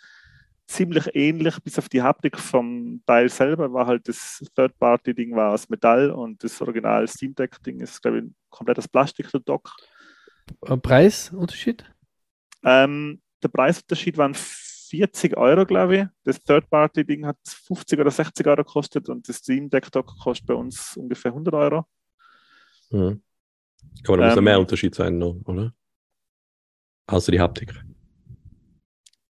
ziemlich ähnlich, bis auf die Haptik vom Teil selber war halt das Third-Party-Ding war aus Metall und das Original Steam Deck-Ding ist, glaube ich, komplett aus Plastik, der Dock. Ein Preisunterschied? Ähm, der Preisunterschied waren 40 Euro, glaube ich. Das Third-Party-Ding hat 50 oder 60 Euro gekostet und das Steam Deck Dock kostet bei uns ungefähr 100 Euro. Mhm. Aber da muss ja Ähm, mehr Unterschied sein, noch, oder? Außer die Haptik.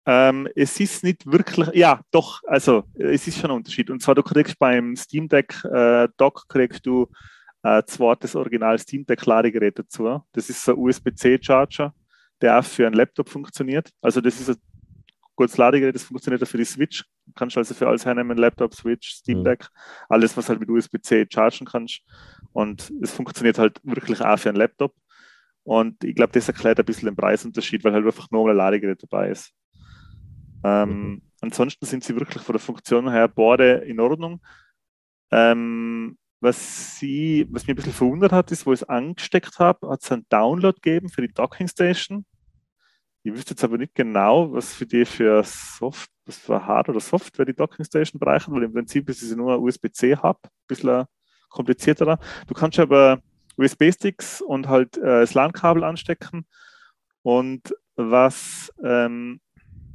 Ähm, es ist nicht wirklich, ja, doch, also äh, es ist schon ein Unterschied. Und zwar, du kriegst beim Steam Deck äh, Dock kriegst du äh, zwar das Original Steam Deck Ladegerät dazu. Das ist so ein USB-C-Charger, der auch für einen Laptop funktioniert. Also das ist ein gutes Ladegerät, das funktioniert auch für die Switch. Du kannst also für alles hernehmen, Laptop, Switch, Steam Mhm. Deck, alles, was halt mit USB-C chargen kannst. Und es funktioniert halt wirklich auch für einen Laptop. Und ich glaube, das erklärt ein bisschen den Preisunterschied, weil halt einfach nur ein Ladegerät dabei ist. Ähm, Mhm. Ansonsten sind sie wirklich von der Funktion her beide in Ordnung. Ähm, was, sie, was mich ein bisschen verwundert hat, ist, wo ich es angesteckt habe, hat es einen Download gegeben für die Docking Station. Ich wüsste jetzt aber nicht genau, was für die für Soft, was für Hard- oder Software die Docking Station brauchen, weil im Prinzip ist es nur ein USB-C-Hub, ein bisschen komplizierter. Du kannst aber USB-Sticks und halt äh, das LAN-Kabel anstecken. Und was ähm,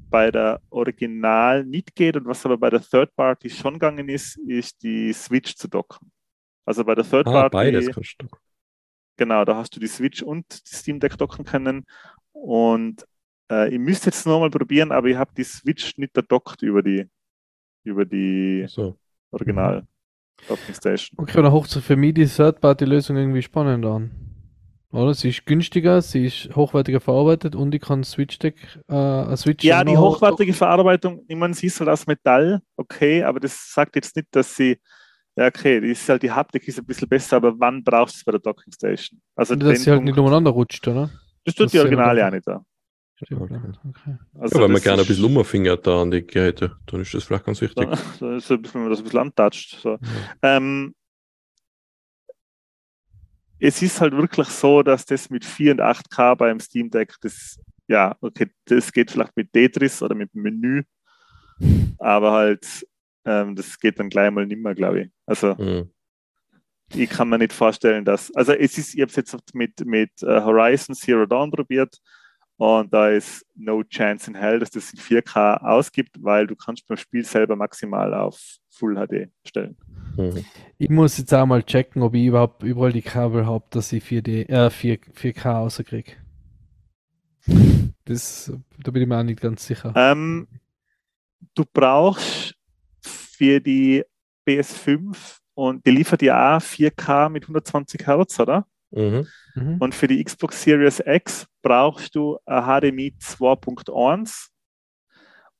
bei der Original nicht geht und was aber bei der Third Party schon gegangen ist, ist die Switch zu docken. Also bei der Third Ah, Party, beides kannst du. genau, da hast du die Switch und die Steam Deck docken können. Und äh, ich müsste jetzt nochmal probieren, aber ich habe die Switch nicht gedockt über die, über die So. Original Docking Station. Okay, dann hoch für mich die Third-Party-Lösung irgendwie spannend an. Oder? Sie ist günstiger, sie ist hochwertiger verarbeitet und ich kann Switch-Deck, äh, Switch Ja, die hochwertige Verarbeitung, ich meine, sie ist halt aus Metall, okay, aber das sagt jetzt nicht, dass sie, ja, okay, die ist halt, die Haptik ist ein bisschen besser, aber wann brauchst du es bei der Docking Station? Also dass sie halt Punkt- nicht umeinander rutscht, oder? das tut das die ja Originale auch nicht da. Stimmt, Okay. ja. okay. Also Ja, wenn man gerne ein bisschen umfingert da an die Geräte, dann ist das vielleicht ganz wichtig. Da, da ist ein bisschen, wenn man das ein bisschen antatscht. So. Ähm, es ist halt wirklich so, dass das mit 4 und 8K beim Steam Deck, das, ja, okay, das geht vielleicht mit Tetris oder mit dem Menü, aber halt, ähm, das geht dann gleich mal nimmer, glaube ich. Also, Mhm. ich kann mir nicht vorstellen, dass, also es ist, ich habe es jetzt mit, mit äh, Horizon Zero Dawn probiert und da ist no chance in hell, dass das in 4K ausgibt, weil du kannst beim Spiel selber maximal auf Full HD stellen. Mhm. Ich muss jetzt auch mal checken, ob ich überhaupt überall die Kabel habe, dass ich 4D, äh, 4, 4K rauskriege. Das, da bin ich mir auch nicht ganz sicher. Ähm, du brauchst für die PS5 und die liefert ja auch 4K mit 120 Hertz, oder? Mhm. Mhm. Und für die Xbox Series X brauchst du ein HDMI 2.1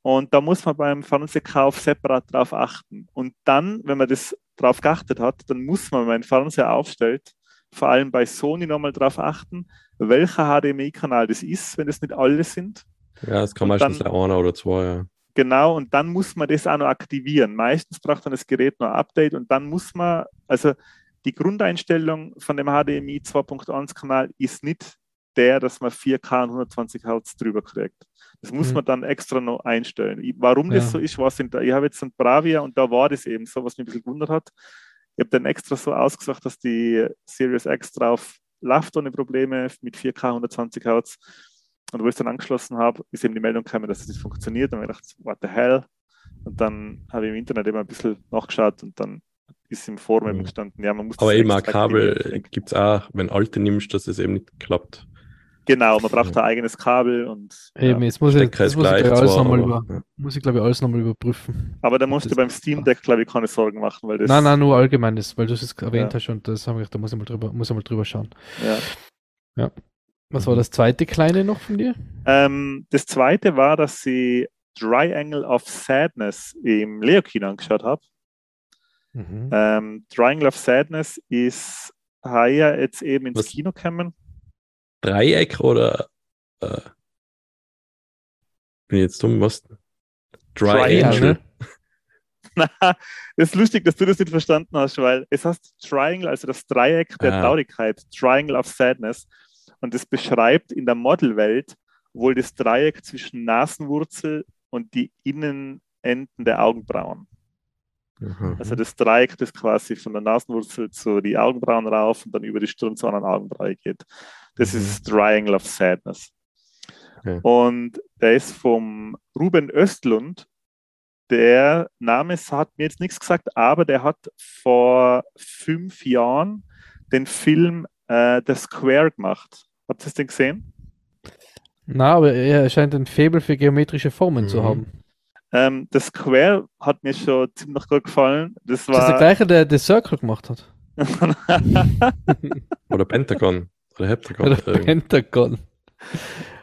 Und da muss man beim Fernsehkauf separat drauf achten. Und dann, wenn man das drauf geachtet hat, dann muss man, wenn man Fernseher aufstellt, vor allem bei Sony nochmal drauf achten, welcher HDMI-Kanal das ist, wenn es nicht alle sind. Ja, es kann Und meistens dann- einer oder zwei, ja. Genau, und dann muss man das auch noch aktivieren. Meistens braucht dann das Gerät noch ein Update und dann muss man, also die Grundeinstellung von dem HDMI 2.1 Kanal ist nicht der, dass man 4K und 120 Hertz drüber kriegt. Das muss Mhm. man dann extra noch einstellen. Warum Ja. das so ist, was sind da. Ich habe jetzt ein Bravia und da war das eben so, was mich ein bisschen gewundert hat. Ich habe dann extra so ausgesucht, dass die Series X drauf läuft ohne Probleme mit 4K 120 Hertz. Und wo ich es dann angeschlossen habe, ist eben die Meldung gekommen, dass es nicht funktioniert. Und ich gedacht, what the hell? Und dann habe ich im Internet eben ein bisschen nachgeschaut und dann ist im Forum eben Mhm. gestanden, ja, man muss Aber eben ein Kabel gibt es auch, wenn alte nimmst, dass es eben nicht klappt. Genau, man braucht ein eigenes Kabel und Eben, ja. jetzt muss ich, das muss ich ich, alles zwar, nochmal über, ja. muss ich glaube ich alles nochmal überprüfen. Aber da musst Das- du beim Steam Deck, glaube ich, keine Sorgen machen, weil das. Nein, nein, nur allgemeines, weil du es erwähnt Ja. hast und das haben wir, da muss ich mal drüber, muss ich mal drüber schauen. Ja. Was Mhm. war das zweite kleine noch von dir? Ähm, das zweite war, dass ich Triangle of Sadness im Leo-Kino angeschaut habe. Mhm. Ähm, Triangle of Sadness ist heuer jetzt eben ins Was? Kino gekommen. Dreieck oder äh, bin ich jetzt dumm, was? Triangle. Triangle. das ist lustig, dass du das nicht verstanden hast, weil es heißt Triangle, also das Dreieck der Ah. Traurigkeit, Triangle of Sadness. Und das beschreibt in der Modelwelt wohl das Dreieck zwischen Nasenwurzel und die Innenenden der Augenbrauen. Aha. Also das Dreieck, das quasi von der Nasenwurzel zu die Augenbrauen rauf und dann über die Stirn zu einer Augenbraue geht. Das Mhm. ist das Triangle of Sadness. Okay. Und der ist vom Ruben Östlund. Der Name hat mir jetzt nichts gesagt, aber der hat vor fünf Jahren den Film äh, The Square gemacht. Habt ihr das denn gesehen? Na, aber er scheint ein Faible für geometrische Formen zu Mhm. haben. Ähm, The Square hat mir schon ziemlich gut gefallen. Das Ist das der war. gleiche, der The Circle gemacht hat? Oder Pentagon. Oder Heptagon. Oder Pentagon.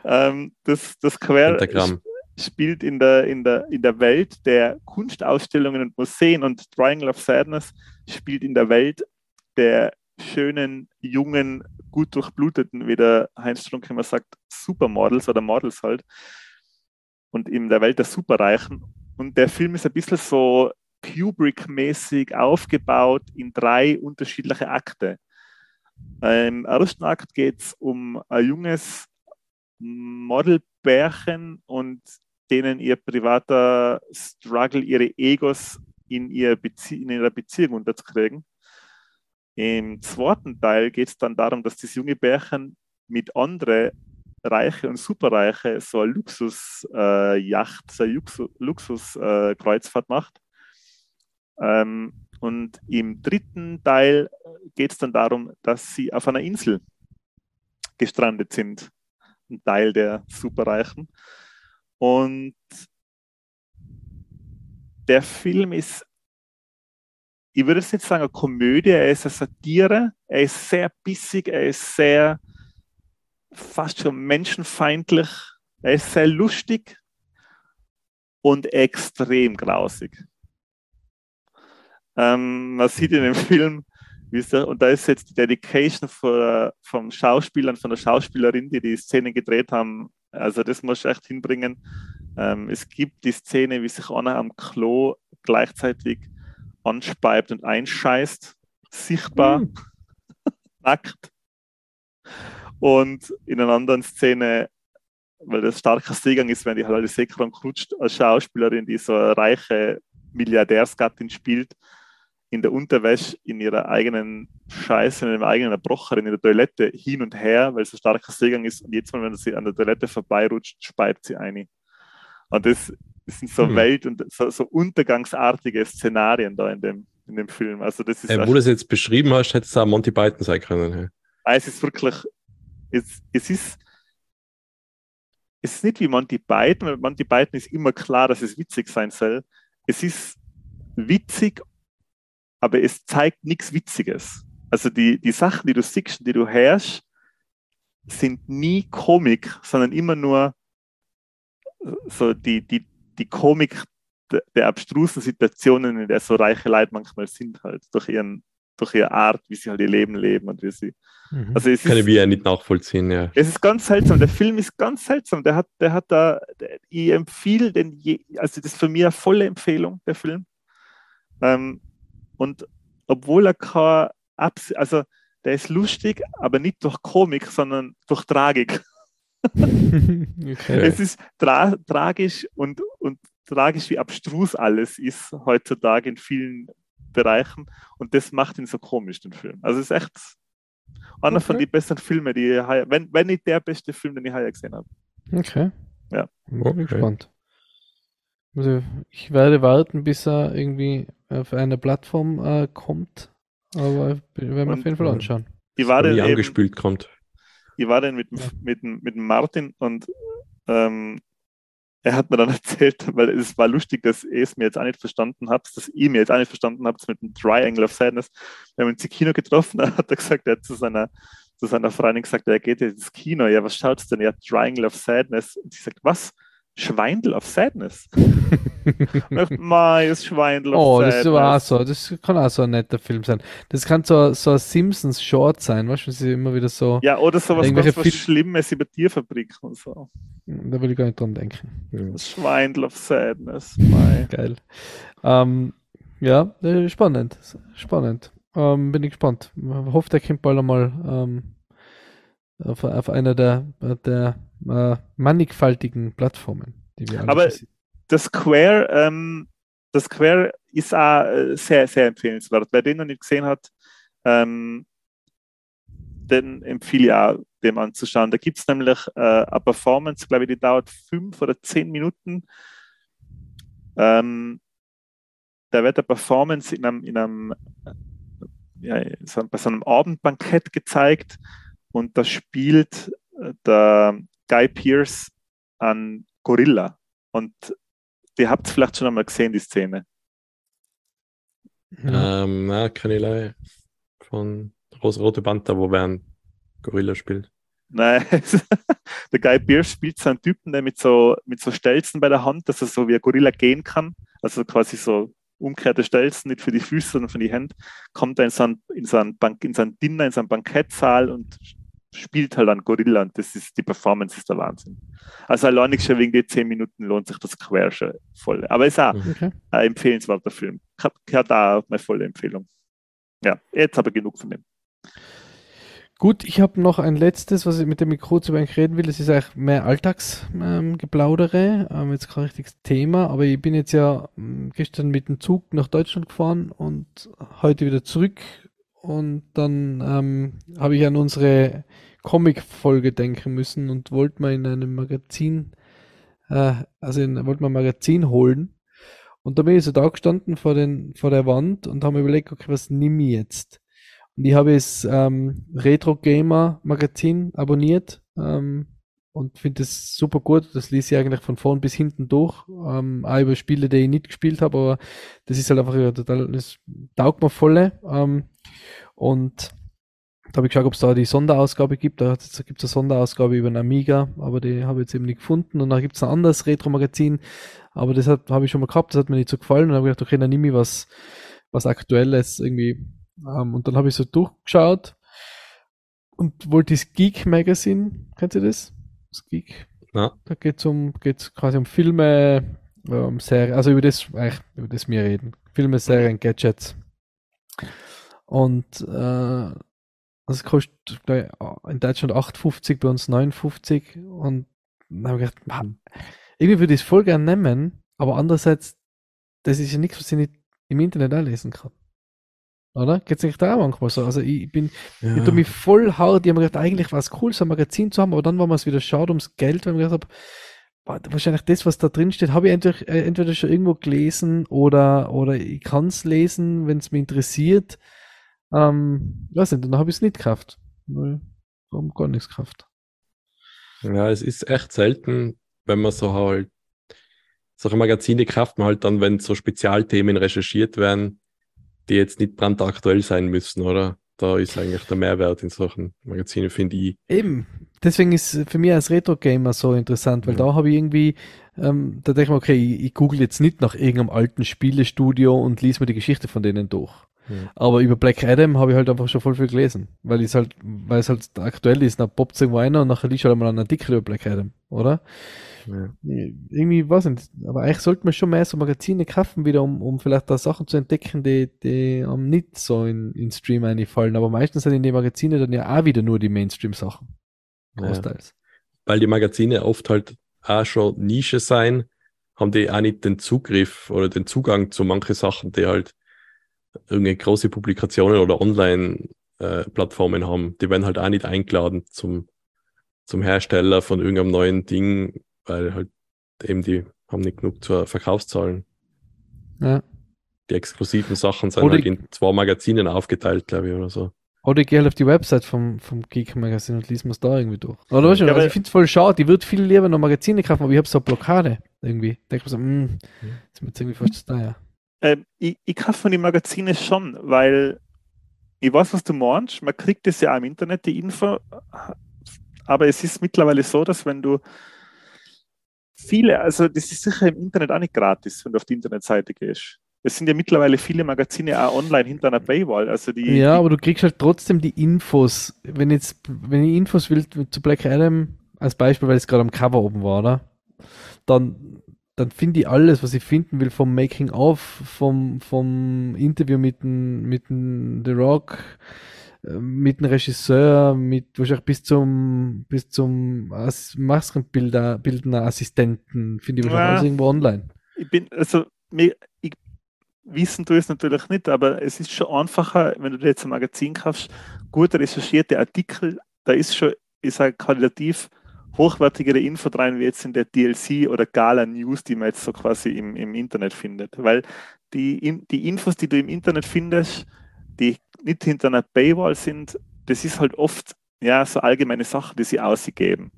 ähm, das, das Square Pentagramm. spielt in der, in, der, in der Welt der Kunstausstellungen und Museen und Triangle of Sadness spielt in der Welt der schönen, jungen, gut durchbluteten, wie der Heinz Strunk immer sagt, Supermodels oder Models halt. Und in der Welt der Superreichen. Und der Film ist ein bisschen so Kubrick-mäßig aufgebaut in drei unterschiedliche Akte. Im ersten Akt geht es um ein junges Modelbärchen und denen ihr privater Struggle, ihre Egos in, ihr Bezie in ihrer Beziehung unterzukriegen. Im zweiten Teil geht es dann darum, dass das junge Bärchen mit anderen Reiche und Superreiche so eine Luxusjacht, äh, so eine Luxus- Luxuskreuzfahrt macht. Ähm, und im dritten Teil geht es dann darum, dass sie auf einer Insel gestrandet sind. Ein Teil der Superreichen. Und der Film ist, ich würde jetzt nicht sagen eine Komödie, er ist eine Satire, er ist sehr bissig, er ist sehr fast schon menschenfeindlich, er ist sehr lustig und extrem grausig. Ähm, man sieht in dem Film, der, und da ist jetzt die Dedication von, vom Schauspieler und von der Schauspielerin, die die Szene gedreht haben. Also das muss ich echt hinbringen. Ähm, es gibt die Szene, wie sich Anna am Klo gleichzeitig anspeibt und einscheißt, sichtbar, Hm. nackt. Und in einer anderen Szene, weil das starker Seegang ist, wenn die alle Seekran krutscht, als Schauspielerin, die so eine reiche Milliardärsgattin spielt, in der Unterwäsche, in ihrer eigenen Scheiße, in ihrem eigenen Erbrocher, in der Toilette hin und her, weil es ein starker Seegang ist. Und jetzt mal, wenn sie an der Toilette vorbeirutscht, speibt sie eine. Und das, das sind so Hm. Welt- und so, so untergangsartige Szenarien da in dem, in dem Film. Also das ist Äh, wo du es jetzt beschrieben hast, hätte es auch Monty Python sein können. hey. Ah, es ist wirklich, es, es ist, es ist nicht wie Monty Python, weil Monty Python ist immer klar, dass es witzig sein soll. Es ist witzig, aber es zeigt nichts Witziges. Also die, die Sachen, die du siehst, die du hörst, sind nie Komik, sondern immer nur so die, die, die Komik der, der abstrusen Situationen, in der so reiche Leute manchmal sind, halt, durch, ihren, durch ihre Art, wie sie halt ihr Leben leben und wie sie. Mhm. Also es Kann ich ist, wie ja nicht nachvollziehen, ja. es ist ganz seltsam. Der Film ist ganz seltsam. Der hat, der hat da, der, ich empfehle den, je, also das ist für mich eine volle Empfehlung, der Film. Ähm, und obwohl er kein, Abs also der ist lustig, aber nicht durch Komik, sondern durch Tragik. okay. Es ist tra tragisch und, und tragisch, wie abstrus alles ist heutzutage in vielen Bereichen. Und das macht ihn so komisch, den Film. Also es ist echt einer von Okay. den besten Filmen, die ich, wenn, wenn nicht der beste Film, den ich heuer gesehen habe. Okay. Ja. Bin Okay. gespannt. Also ich werde warten, bis er irgendwie auf eine Plattform äh, kommt. Aber ich werden wir auf jeden Fall anschauen. Ich war dann die eben, angespült kommt. ich war dann mit, mit, dem- mit dem Martin und ähm, er hat mir dann erzählt, weil es war lustig, dass ihr es mir jetzt auch nicht verstanden habt, dass ihr mir jetzt auch nicht verstanden habt mit dem Triangle of Sadness. Wir haben uns im Kino getroffen, da hat er gesagt, er hat zu seiner, zu seiner Freundin gesagt, er geht jetzt ins Kino. Ja, was schaut's denn? Ja, Triangle of Sadness. Und sie sagt, was? Schweindel of Sadness? Ich dachte, Mai, ist Schweindel of Oh, Sadness. das ist aber auch so. Das kann auch so ein netter Film sein. Das kann so, so ein Simpsons-Short sein, weißt du, sie immer wieder so. Ja, oder sowas Irgendwelche ganz was Fil- Schlimmes über Tierfabrik und so. Da will ich gar nicht dran denken. Das Schweindel of Sadness. Mai. Geil. Ähm, ja, äh, spannend. Spannend. Ähm, bin ich gespannt. Ich hoffe, der kommt bald einmal ähm, auf, auf einer der, der äh, mannigfaltigen Plattformen, die wir alle Aber- besitzen. das Square, ähm, das Square ist auch äh, sehr, sehr empfehlenswert. Wer den noch nicht gesehen hat, ähm, den empfehle ich auch, dem anzuschauen. Da gibt es nämlich äh, eine Performance, glaube ich, die dauert fünf oder zehn Minuten. Ähm, da wird eine Performance in einem, in einem äh, ja, so, bei so einem Abendbankett gezeigt und da spielt äh, der Guy Pearce an Gorilla. Und die habt ihr vielleicht schon einmal gesehen, die Szene. Ja. Ähm, na, kann ich leider von Rosa Rote Panther, wo wer ein Gorilla spielt. Nein, der Guy Pearce spielt so einen Typen, der mit so, mit so Stelzen bei der Hand, dass er so wie ein Gorilla gehen kann. Also quasi so umgekehrte Stelzen, nicht für die Füße, sondern für die Hände. Kommt er in so in so Bank, in so Dinner, in so einen Bankettsaal und spielt halt einen Gorilla. Und das ist, die Performance ist der Wahnsinn. Also alleinig schon wegen den zehn Minuten lohnt sich das Quer schon voll. Aber ist auch Mhm. Okay. ein empfehlenswerter Film. Hat, auch meine volle Empfehlung. Ja, jetzt habe ich genug von dem. Gut, ich habe noch ein letztes, was ich mit dem über eigentlich reden will. Das ist eigentlich mehr Alltagsgeplaudere. Ähm, ähm, jetzt kein richtiges Thema, aber ich bin jetzt ja ähm, gestern mit dem Zug nach Deutschland gefahren und heute wieder zurück. Und dann ähm, habe ich an unsere Comic-Folge denken müssen und wollte mal in einem Magazin, äh, also wollte mal ein Magazin holen. Und da bin ich so da gestanden vor, den, vor der Wand und habe mir überlegt, okay, was nimm ich jetzt? Und ich habe das ähm, Retro Gamer Magazin abonniert ähm, und finde es super gut. Das ließ ich eigentlich von vorn bis hinten durch. Ähm, auch über Spiele, die ich nicht gespielt habe, aber das ist halt einfach total, das taugt mir volle. Ähm, und da habe ich geschaut, ob es da die Sonderausgabe gibt. Da gibt es eine Sonderausgabe über einen Amiga, aber die habe ich jetzt eben nicht gefunden. Und dann gibt es ein anderes Retro-Magazin, aber das habe ich schon mal gehabt, das hat mir nicht so gefallen. Und habe ich gedacht, okay, dann nehme ich was, was Aktuelles irgendwie. Ähm, und dann habe ich so durchgeschaut und wollte das Geek Magazine, kennt ihr das? Das Geek. Ja. Da geht es um, geht's quasi um Filme, um Serien, also über das, über das wir reden. Filme, Serien, Gadgets. Und äh, das kostet ich, in Deutschland 8,50, bei uns 59. Und dann habe ich gedacht, man, irgendwie würde ich es voll gern nehmen, aber andererseits, das ist ja nichts, was ich nicht im Internet auch lesen kann. Oder? Geht's nicht da manchmal so? Also ich bin, ich Ja. tue mich voll hart, die haben gedacht, eigentlich war es cool, so ein Magazin zu haben, aber dann war mir es wieder schade ums Geld, weil ich gedacht habe, wahrscheinlich das, was da drin steht, habe ich entweder, äh, entweder schon irgendwo gelesen oder, oder ich kann es lesen, wenn es mich interessiert. Ähm, weiß nicht, dann habe ich es nicht gekauft. Weil, warum gar nichts gekauft? Ja, es ist echt selten, wenn man so halt, solche Magazine kauft man halt dann, wenn so Spezialthemen recherchiert werden, die jetzt nicht brandaktuell sein müssen, oder? Da ist eigentlich der Mehrwert in solchen Magazinen, finde ich. Eben, deswegen ist für mich als Retro-Gamer so interessant, weil Ja. da habe ich irgendwie, ähm, da denke ich mir, okay, ich, ich google jetzt nicht nach irgendeinem alten Spielestudio und lese mir die Geschichte von denen durch. Ja. Aber über Black Adam habe ich halt einfach schon voll viel gelesen, weil es halt, weil es halt aktuell ist, dann poppt irgendwo einer und nachher liest halt mal einen Artikel über Black Adam, oder? Ja. Irgendwie weiß ich nicht, aber eigentlich sollte man schon mehr so Magazine kaufen wieder, um, um vielleicht da Sachen zu entdecken, die, die am nicht so in, in Stream einfallen. Aber meistens sind in die Magazine dann ja auch wieder nur die Mainstream-Sachen. Ja. Großteils. Weil die Magazine oft halt auch schon Nische sein, haben die auch nicht den Zugriff oder den Zugang zu manchen Sachen, die halt irgendwelche große Publikationen oder Online-Plattformen haben. Die werden halt auch nicht eingeladen zum, zum Hersteller von irgendeinem neuen Ding, weil halt eben die haben nicht genug zur Verkaufszahlen. Ja. Die exklusiven Sachen sind Oder halt ich- in zwei Magazinen aufgeteilt, glaube ich, oder so. Oder ich gehe halt auf die Website vom, vom Geek Magazin und lese mir da irgendwie durch. Oder weißt du, Ja, also aber- ich finde es voll schade, ich würde viel lieber noch Magazine kaufen, aber ich habe so eine Blockade irgendwie. Denke mir so, mh, ist mir jetzt irgendwie fast zu teuer. Ähm, ich, ich kaufe von den Magazine schon, weil ich weiß, was du meinst. Man kriegt das ja auch im Internet, die Info. Aber es ist mittlerweile so, dass wenn du viele, also das ist sicher im Internet auch nicht gratis, wenn du auf die Internetseite gehst. Es sind ja mittlerweile viele Magazine auch online hinter einer Paywall. Also die, Ja, aber du kriegst halt trotzdem die Infos. Wenn jetzt, wenn ich Infos will zu Black Adam, als Beispiel, weil es gerade am Cover oben war, oder? Dann, dann finde ich alles, was ich finden will, vom Making of, vom, vom Interview mit dem, mit dem The Rock, äh, mit dem Regisseur, mit wahrscheinlich bis zum, bis zum As Maskenbilder, Assistenten, finde ich wahrscheinlich Ja. alles irgendwo online. ich bin, also mir, ich, wissen du es natürlich nicht, aber es ist schon einfacher, wenn du dir jetzt ein Magazin kaufst, gut recherchierte Artikel, da ist schon, ich sage, qualitativ hochwertigere Info rein, wie jetzt in der DLC oder Gala News, die man jetzt so quasi im, im Internet findet. Weil die, in, die Infos, die du im Internet findest, die nicht hinter einer Paywall sind, das ist halt oft ja so allgemeine Sachen, die sie ausgeben.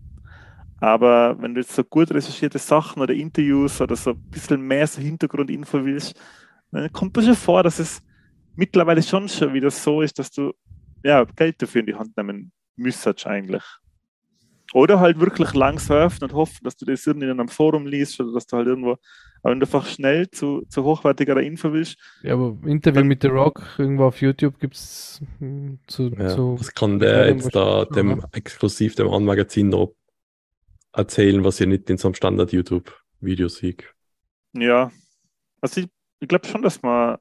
Aber wenn du jetzt so gut recherchierte Sachen oder Interviews oder so ein bisschen mehr so Hintergrundinfo willst, dann kommt mir schon vor, dass es mittlerweile schon schon wieder so ist, dass du ja, Geld dafür in die Hand nehmen müsstest eigentlich. Oder halt wirklich lang surfen und hoffen, dass du das irgendwie in einem Forum liest oder dass du halt irgendwo, aber wenn du einfach schnell zu, zu hochwertigerer Info willst, Ja, aber Interview Dann- mit The Rock irgendwo auf YouTube gibt's hm, zu, Ja, zu was kann der jetzt da dem exklusiv dem anderen Magazin noch erzählen, was ihr nicht in so einem Standard-YouTube-Video sieht? Ja, also ich, ich glaube schon, dass man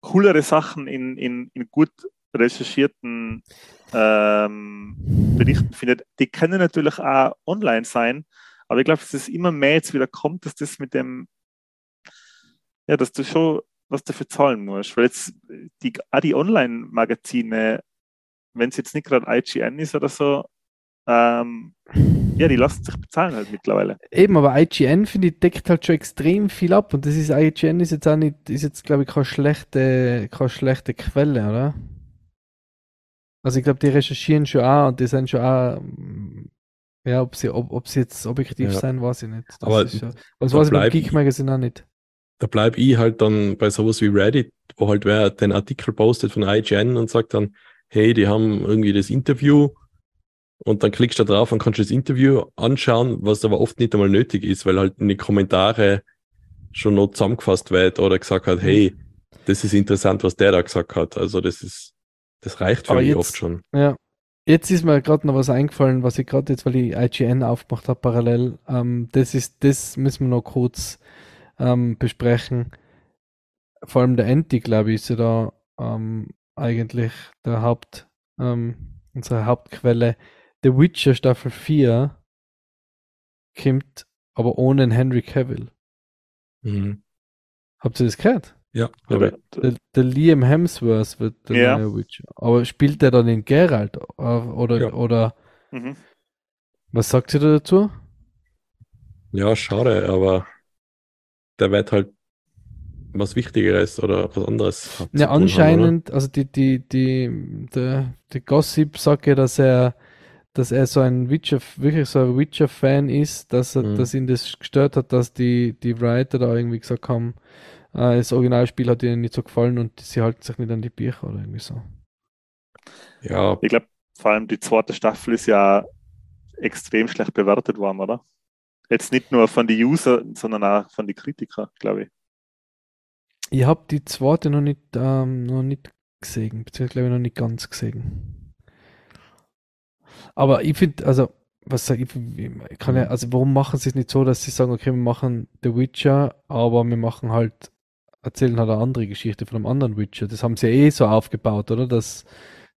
coolere Sachen in, in, in gut recherchierten ähm, Berichten findet. Die können natürlich auch online sein, aber ich glaube, dass es immer mehr jetzt wieder kommt, dass das mit dem, ja, dass du schon was dafür zahlen musst. Weil jetzt die, auch die Online-Magazine, wenn es jetzt nicht gerade IGN ist oder so, ähm, ja, die lassen sich bezahlen halt mittlerweile. Eben, aber IGN, finde ich, deckt halt schon extrem viel ab. Und das ist, IGN ist jetzt auch nicht, ist jetzt, glaube ich, keine schlechte, keine schlechte Quelle, oder? Also ich glaube, die recherchieren schon auch und die sind schon auch, mm, ja, ob sie, ob, ob sie jetzt objektiv Ja. sein, weiß ich nicht. Das Aber ist ja, da weiß ich beim Geek Magazine auch nicht. Da bleib ich halt dann bei sowas wie Reddit, wo halt wer den Artikel postet von IGN und sagt dann, hey, die haben irgendwie das Interview und dann klickst du da drauf und kannst das Interview anschauen, was aber oft nicht einmal nötig ist, weil halt in die Kommentare schon noch zusammengefasst wird oder gesagt hat, hey, das ist interessant, was der da gesagt hat. Also das ist, das reicht für Aber mich jetzt- oft schon. Ja. Jetzt ist mir gerade noch was eingefallen, was ich gerade jetzt, weil ich IGN aufgemacht habe parallel. Ähm, das ist, das müssen wir noch kurz ähm, besprechen. Vor allem der Anti, glaube ich, ist ja da ähm, eigentlich der Haupt, ähm, unsere Hauptquelle. The Witcher Staffel 4 kommt aber ohne Henry Cavill. Mhm. Habt ihr das gehört? Ja, der, Der, der Liam Hemsworth wird der Ja. neue Witcher. Aber spielt der dann in Geralt? Äh, Oder, Ja. oder mhm. was sagt ihr da dazu? ja, schade, aber der wird halt was Wichtigeres oder was anderes Ja, haben, anscheinend, also die, die, die, der, die Gossip sagt ja, dass er, dass er so ein Witcher, wirklich so ein Witcher-Fan ist, dass er, Mhm. dass ihn das gestört hat, dass die, die Writer da irgendwie gesagt haben, äh, das Originalspiel hat ihnen nicht so gefallen und sie halten sich nicht an die Bücher oder irgendwie so. Ja, Ich glaube, vor allem die zweite Staffel ist ja extrem schlecht bewertet worden, oder? Jetzt nicht nur von den User, sondern auch von den Kritikern, glaube ich. Ich habe die zweite noch nicht, ähm, noch nicht gesehen, beziehungsweise glaube ich noch nicht ganz gesehen. Aber ich finde, also, was sage ich, ich kann ja, also warum machen sie es nicht so, dass sie sagen, okay, wir machen The Witcher, aber wir machen halt, erzählen halt eine andere Geschichte von einem anderen Witcher. Das haben sie ja eh so aufgebaut, oder? Dass,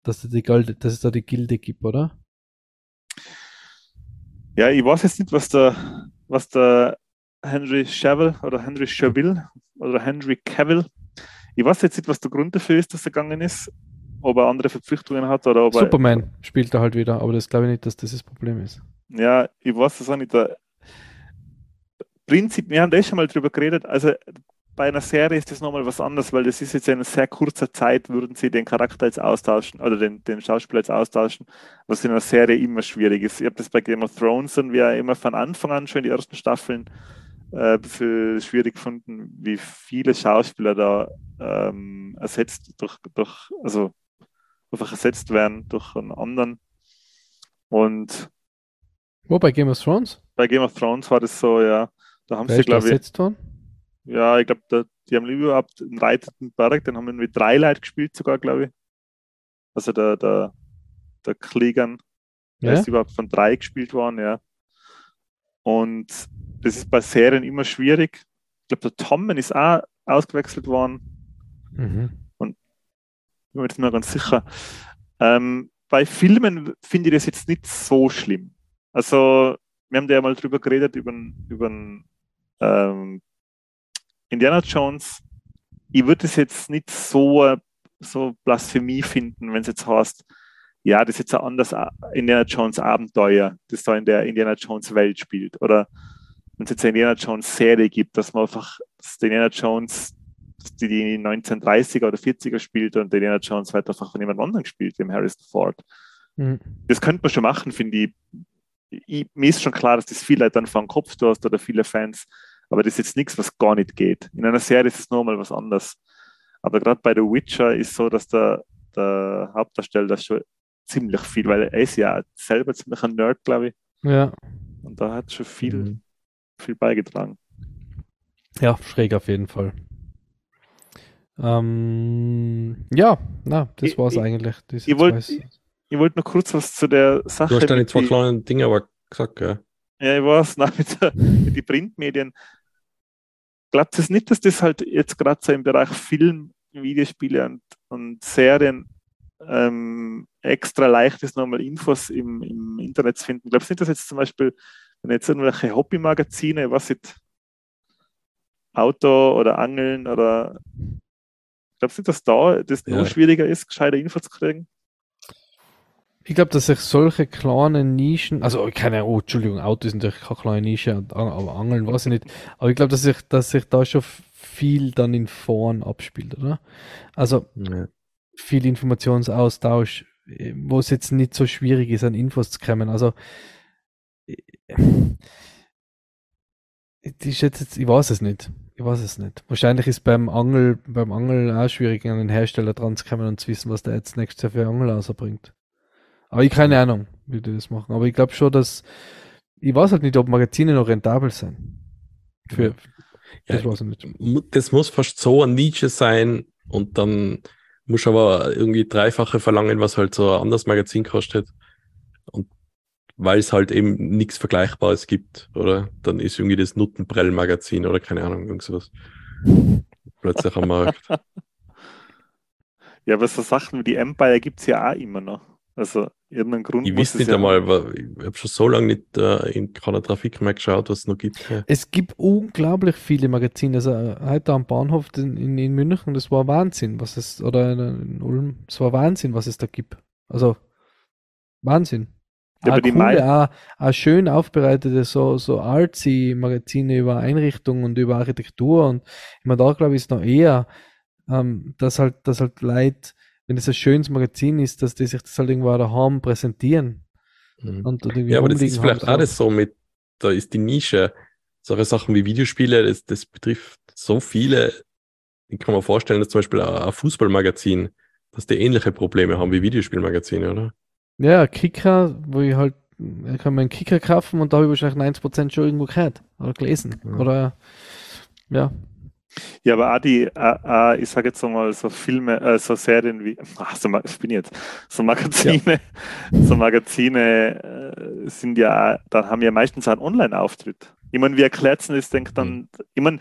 dass, die Gilde, dass es da die Gilde gibt, oder? Ja, ich weiß jetzt nicht, was der, was der Henry Cavill oder Henry Cavill oder Henry Cavill, ich weiß jetzt nicht, was der Grund dafür ist, dass er gegangen ist, ob er andere Verpflichtungen hat oder ob Superman er, spielt er halt wieder, aber das glaube ich nicht, dass das das Problem ist. Ja, ich weiß das auch nicht. Der Prinzip, wir haben da schon mal drüber geredet, also bei einer Serie ist das nochmal was anderes, weil das ist jetzt in sehr kurzer Zeit, würden sie den Charakter jetzt austauschen oder den, den Schauspieler jetzt austauschen, was in einer Serie immer schwierig ist. Ich habe das bei Game of Thrones und wir immer von Anfang an schon in die ersten Staffeln äh, bisschen schwierig gefunden, wie viele Schauspieler da ähm, ersetzt durch, durch, also einfach ersetzt werden durch einen anderen. Und wo bei Game of Thrones? Bei Game of Thrones war das so, ja. Da haben Wer sie, glaube ich. Worden? Ja, ich glaube, die haben überhaupt einen reitenden Berg, den haben wir mit drei Leuten gespielt, sogar, glaube ich. Also der, der, der Kliegern, der ja? ist überhaupt von drei gespielt worden, ja. Und das ist bei Serien immer schwierig. Ich glaube, der Tommen ist auch ausgewechselt worden. Mhm. Und ich bin mir jetzt nicht ganz sicher. Ähm, bei Filmen finde ich das jetzt nicht so schlimm. Also, wir haben da ja mal drüber geredet, über, über ähm, Indiana Jones. Ich würde es jetzt nicht so, so Blasphemie finden, wenn es jetzt heißt, ja, das ist jetzt ein anderes Indiana Jones Abenteuer, das da in der Indiana Jones Welt spielt. Oder wenn es jetzt eine Indiana Jones Serie gibt, dass man einfach, dass Indiana Jones, die die 1930er oder 40er spielt und Indiana Jones weiter einfach von jemand anderem gespielt, wie Harrison Ford. Mhm. Das könnte man schon machen, finde ich. ich. Mir ist schon klar, dass das viele Leute dann vor den Kopf hast oder viele Fans, aber das ist jetzt nichts, was gar nicht geht. In einer Serie ist es nochmal was anderes. Aber gerade bei The Witcher ist so, dass der, der Hauptdarsteller das schon ziemlich viel, weil er ist ja selber ziemlich ein Nerd, glaube ich. Ja. Und da hat schon viel, mhm. viel beigetragen. Ja, schräg auf jeden Fall. Ähm, ja, na, das ich, war's ich, eigentlich. Ich wollte ich wollt noch kurz was zu der Sache. Du hast deine zwei die, kleinen Dinge aber gesagt, gell? Ja, ich weiß, nein, mit, der, mit den Printmedien. Glaubt es nicht, dass das halt jetzt gerade so im Bereich Film, Videospiele und, und Serien ähm, extra leicht ist, nochmal Infos im, im Internet zu finden. Glaubst du nicht, dass jetzt zum Beispiel, wenn jetzt irgendwelche Hobbymagazine, was jetzt Auto oder Angeln oder glaubst du nicht, dass da das ja. noch schwieriger ist, gescheite Infos zu kriegen? Ich glaube, dass sich solche kleinen Nischen, also keine, oh, Entschuldigung, Auto ist natürlich keine kleine Nische, aber Angeln weiß ich nicht. Aber ich glaube, dass sich, dass sich da schon viel dann in Foren abspielt, oder? Also ja viel Informationsaustausch, äh, wo es jetzt nicht so schwierig ist, an Infos zu kommen. Also äh, ich, jetzt, ich weiß es nicht. Ich weiß es nicht. Wahrscheinlich ist beim Angel, beim Angel auch schwierig, an den Hersteller dran zu kommen und zu wissen, was der jetzt nächstes Jahr für Angel rausbringt. Aber ich keine Ahnung, wie die das machen. Aber ich glaube schon, dass ich weiß halt nicht, ob Magazine noch rentabel sind. Für, ja, das weiß ich nicht. Das muss fast so ein Nische sein und dann muss aber irgendwie dreifache verlangen, was halt so ein anderes Magazin kostet. Und weil es halt eben nichts Vergleichbares gibt, oder? Dann ist irgendwie das Nuttenbrell-Magazin oder keine Ahnung, irgendwas. Plötzlich am Markt. Ja, aber so Sachen wie die Empire gibt es ja auch immer noch. Also irgendeinen Grund. Ich weiß nicht ja einmal, aber ich habe schon so lange nicht äh, in keiner Trafik mehr geschaut, was es noch gibt. Es gibt unglaublich viele Magazine. Also äh, heute am Bahnhof in, in, in, München, das war Wahnsinn, was es, oder in, Ulm, das war Wahnsinn, was es da gibt. Also Wahnsinn. Ja, auch, coole, auch, auch, schön aufbereitete, so, so artsy Magazine über Einrichtung und über Architektur und immer da glaube ich ist noch eher, ähm, dass halt, dass halt Leute wenn es ein schönes Magazin ist, dass die sich das halt irgendwo daheim präsentieren. Mhm. Ja, aber das ist vielleicht auch das so mit, da ist die Nische, solche Sachen wie Videospiele, das, das betrifft so viele. Ich kann mir vorstellen, dass zum Beispiel ein Fußballmagazin, dass die ähnliche Probleme haben wie Videospielmagazine, oder? Ja, Kicker, wo ich halt, ich kann mir einen Kicker kaufen und da habe ich wahrscheinlich 90% schon irgendwo gehört oder gelesen. Ja. Oder, ja. Ja, aber auch die, äh, äh, ich sage jetzt mal so Filme, äh, so Serien wie, ach, so, ich bin jetzt, so Magazine, so Magazine äh, sind ja, dann haben ja meistens einen Online-Auftritt. Ich meine, wie erklärt es das, denkt dann, ich meine,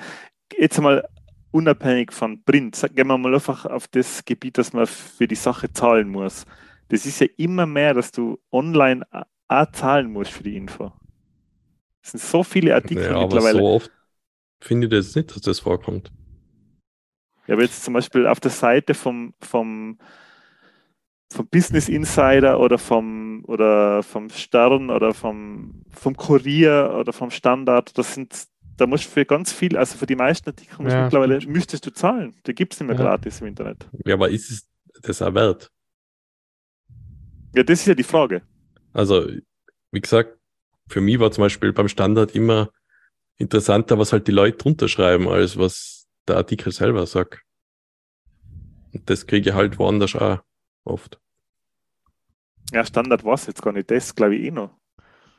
jetzt mal unabhängig von Print, gehen wir mal einfach auf das Gebiet, dass man für die Sache zahlen muss. Das ist ja immer mehr, dass du online a- auch zahlen musst für die Info. Es sind so viele Artikel Ja, aber mittlerweile. so oft finde ich das nicht, dass das vorkommt. Ja, aber jetzt zum Beispiel auf der Seite vom, vom, vom Business Insider oder vom, oder vom Stern oder vom, vom Kurier oder vom Standard, das sind, da musst du für ganz viel, also für die meisten Artikel Ja, mittlerweile stimmt. müsstest du zahlen. Die gibt es nicht mehr Ja. gratis im Internet. Ja, aber ist es das auch wert? Ja, das ist ja die Frage. Also, wie gesagt, für mich war zum Beispiel beim Standard immer interessanter, was halt die Leute drunter schreiben, als was der Artikel selber sagt. Und das kriege ich halt woanders auch oft. Ja, Standard war es jetzt gar nicht, das glaube ich eh noch.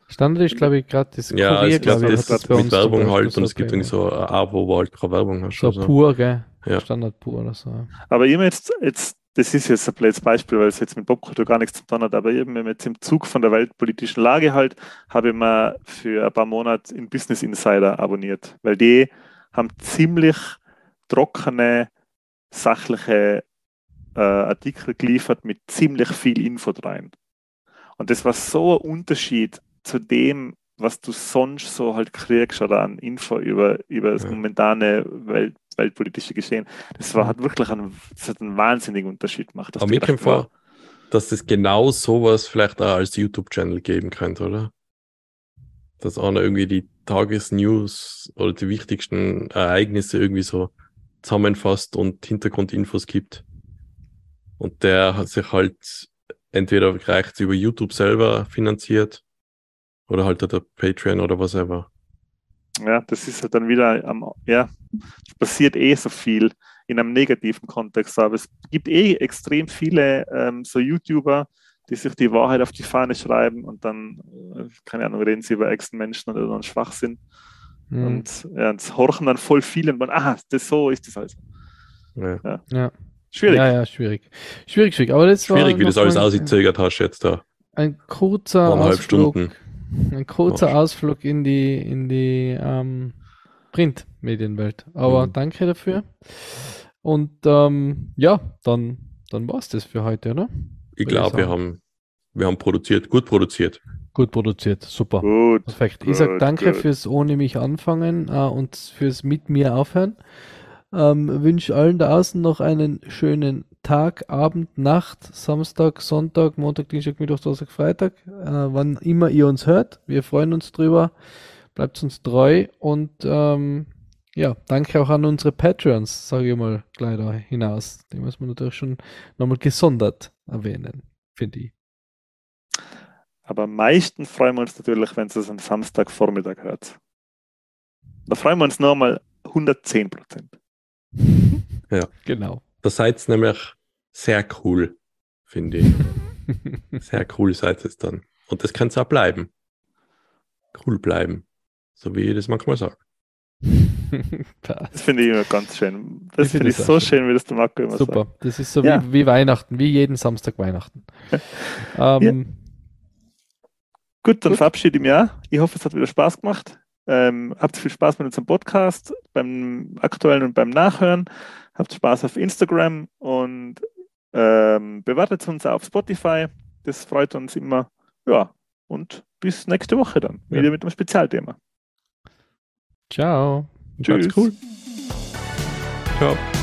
Standard ist, glaube ich, gerade das Ja, Kurier, ich glaube, glaub das ist mit Werbung halt so und es gibt irgendwie so ein Abo, wo halt keine Werbung hast. So so. pur, gell? Ja. Standard pur oder so. Aber ich hab mir jetzt, jetzt, das ist jetzt ein blödes Beispiel, weil es jetzt mit Popkultur gar nichts zu tun hat, aber mir jetzt im Zug von der weltpolitischen Lage halt, habe ich mir für ein paar Monate in Business Insider abonniert, weil die haben ziemlich trockene, sachliche äh, Artikel geliefert mit ziemlich viel Info rein. Und das war so ein Unterschied zu dem, was du sonst so halt kriegst oder an Info über, über das momentane Welt, weltpolitische Geschehen. Das war, hat wirklich einen, das hat einen wahnsinnigen Unterschied gemacht. Aber mir kommt vor, dass es genau sowas vielleicht auch als YouTube-Channel geben könnte, oder? Dass einer irgendwie die Tagesnews oder die wichtigsten Ereignisse irgendwie so zusammenfasst und Hintergrundinfos gibt. Und der hat sich halt entweder reicht über YouTube selber finanziert oder halt der Patreon oder was ever. Ja, das ist halt dann wieder am, ja, es passiert eh so viel in einem negativen Kontext, aber es gibt eh extrem viele ähm, so YouTuber, die sich die Wahrheit auf die Fahne schreiben und dann, äh, keine Ahnung, reden sie über Ex-Menschen oder dann Schwachsinn Mhm. und ja, und es horchen dann voll viele und man, ah, das so ist das also. Ja. Ja. Schwierig. ja, ja, schwierig. Schwierig, schwierig. Aber das Schwierig, war wie das alles mal ausgezögert hast jetzt da. Ein kurzer Eineinhalb Ausflug, Stunden. Ein kurzer Arsch. Ausflug in die, in die ähm, Printmedienwelt. Aber Mhm. danke dafür. Und ähm, ja, dann, dann war es das für heute, oder? Ich glaube, wir haben, wir haben produziert, gut produziert. Gut produziert, super. Gut. Perfekt. Ich sag Gut, danke gut. fürs ohne mich anfangen äh, und fürs mit mir aufhören. Ähm, wünsche allen da außen noch einen schönen Tag, Abend, Nacht, Samstag, Sonntag, Montag, Dienstag, Mittwoch, Donnerstag, Freitag, äh, wann immer ihr uns hört. Wir freuen uns drüber. Bleibt uns treu und ähm, ja, danke auch an unsere Patreons, sage ich mal gleich da hinaus. Die muss man natürlich schon nochmal gesondert erwähnen, finde ich. Aber am meisten freuen wir uns natürlich, wenn es am Samstagvormittag hört. Da freuen wir uns nochmal 110 Prozent. Genau. Da seid ihr nämlich sehr cool, finde ich. Sehr cool seid es dann. Und das kann es auch bleiben. Cool bleiben. So wie ich das manchmal sage. Das finde ich immer ganz schön. Ich Das finde ich das so auch schön, wie das der Marco immer Super. sagt. Das ist so Ja. wie, wie Weihnachten, wie jeden Samstag Weihnachten. ähm, Gut, dann Gut. verabschiede ich mich auch. Ich hoffe, es hat wieder Spaß gemacht. Ähm, habt viel Spaß mit unserem Podcast, beim aktuellen und beim Nachhören. Habt Spaß auf Instagram und ähm, bewertet uns auf Spotify. Das freut uns immer. Ja, und bis nächste Woche dann. Ja. Wieder mit einem Spezialthema. ciao. Macht's Tschüss. cool. Ciao.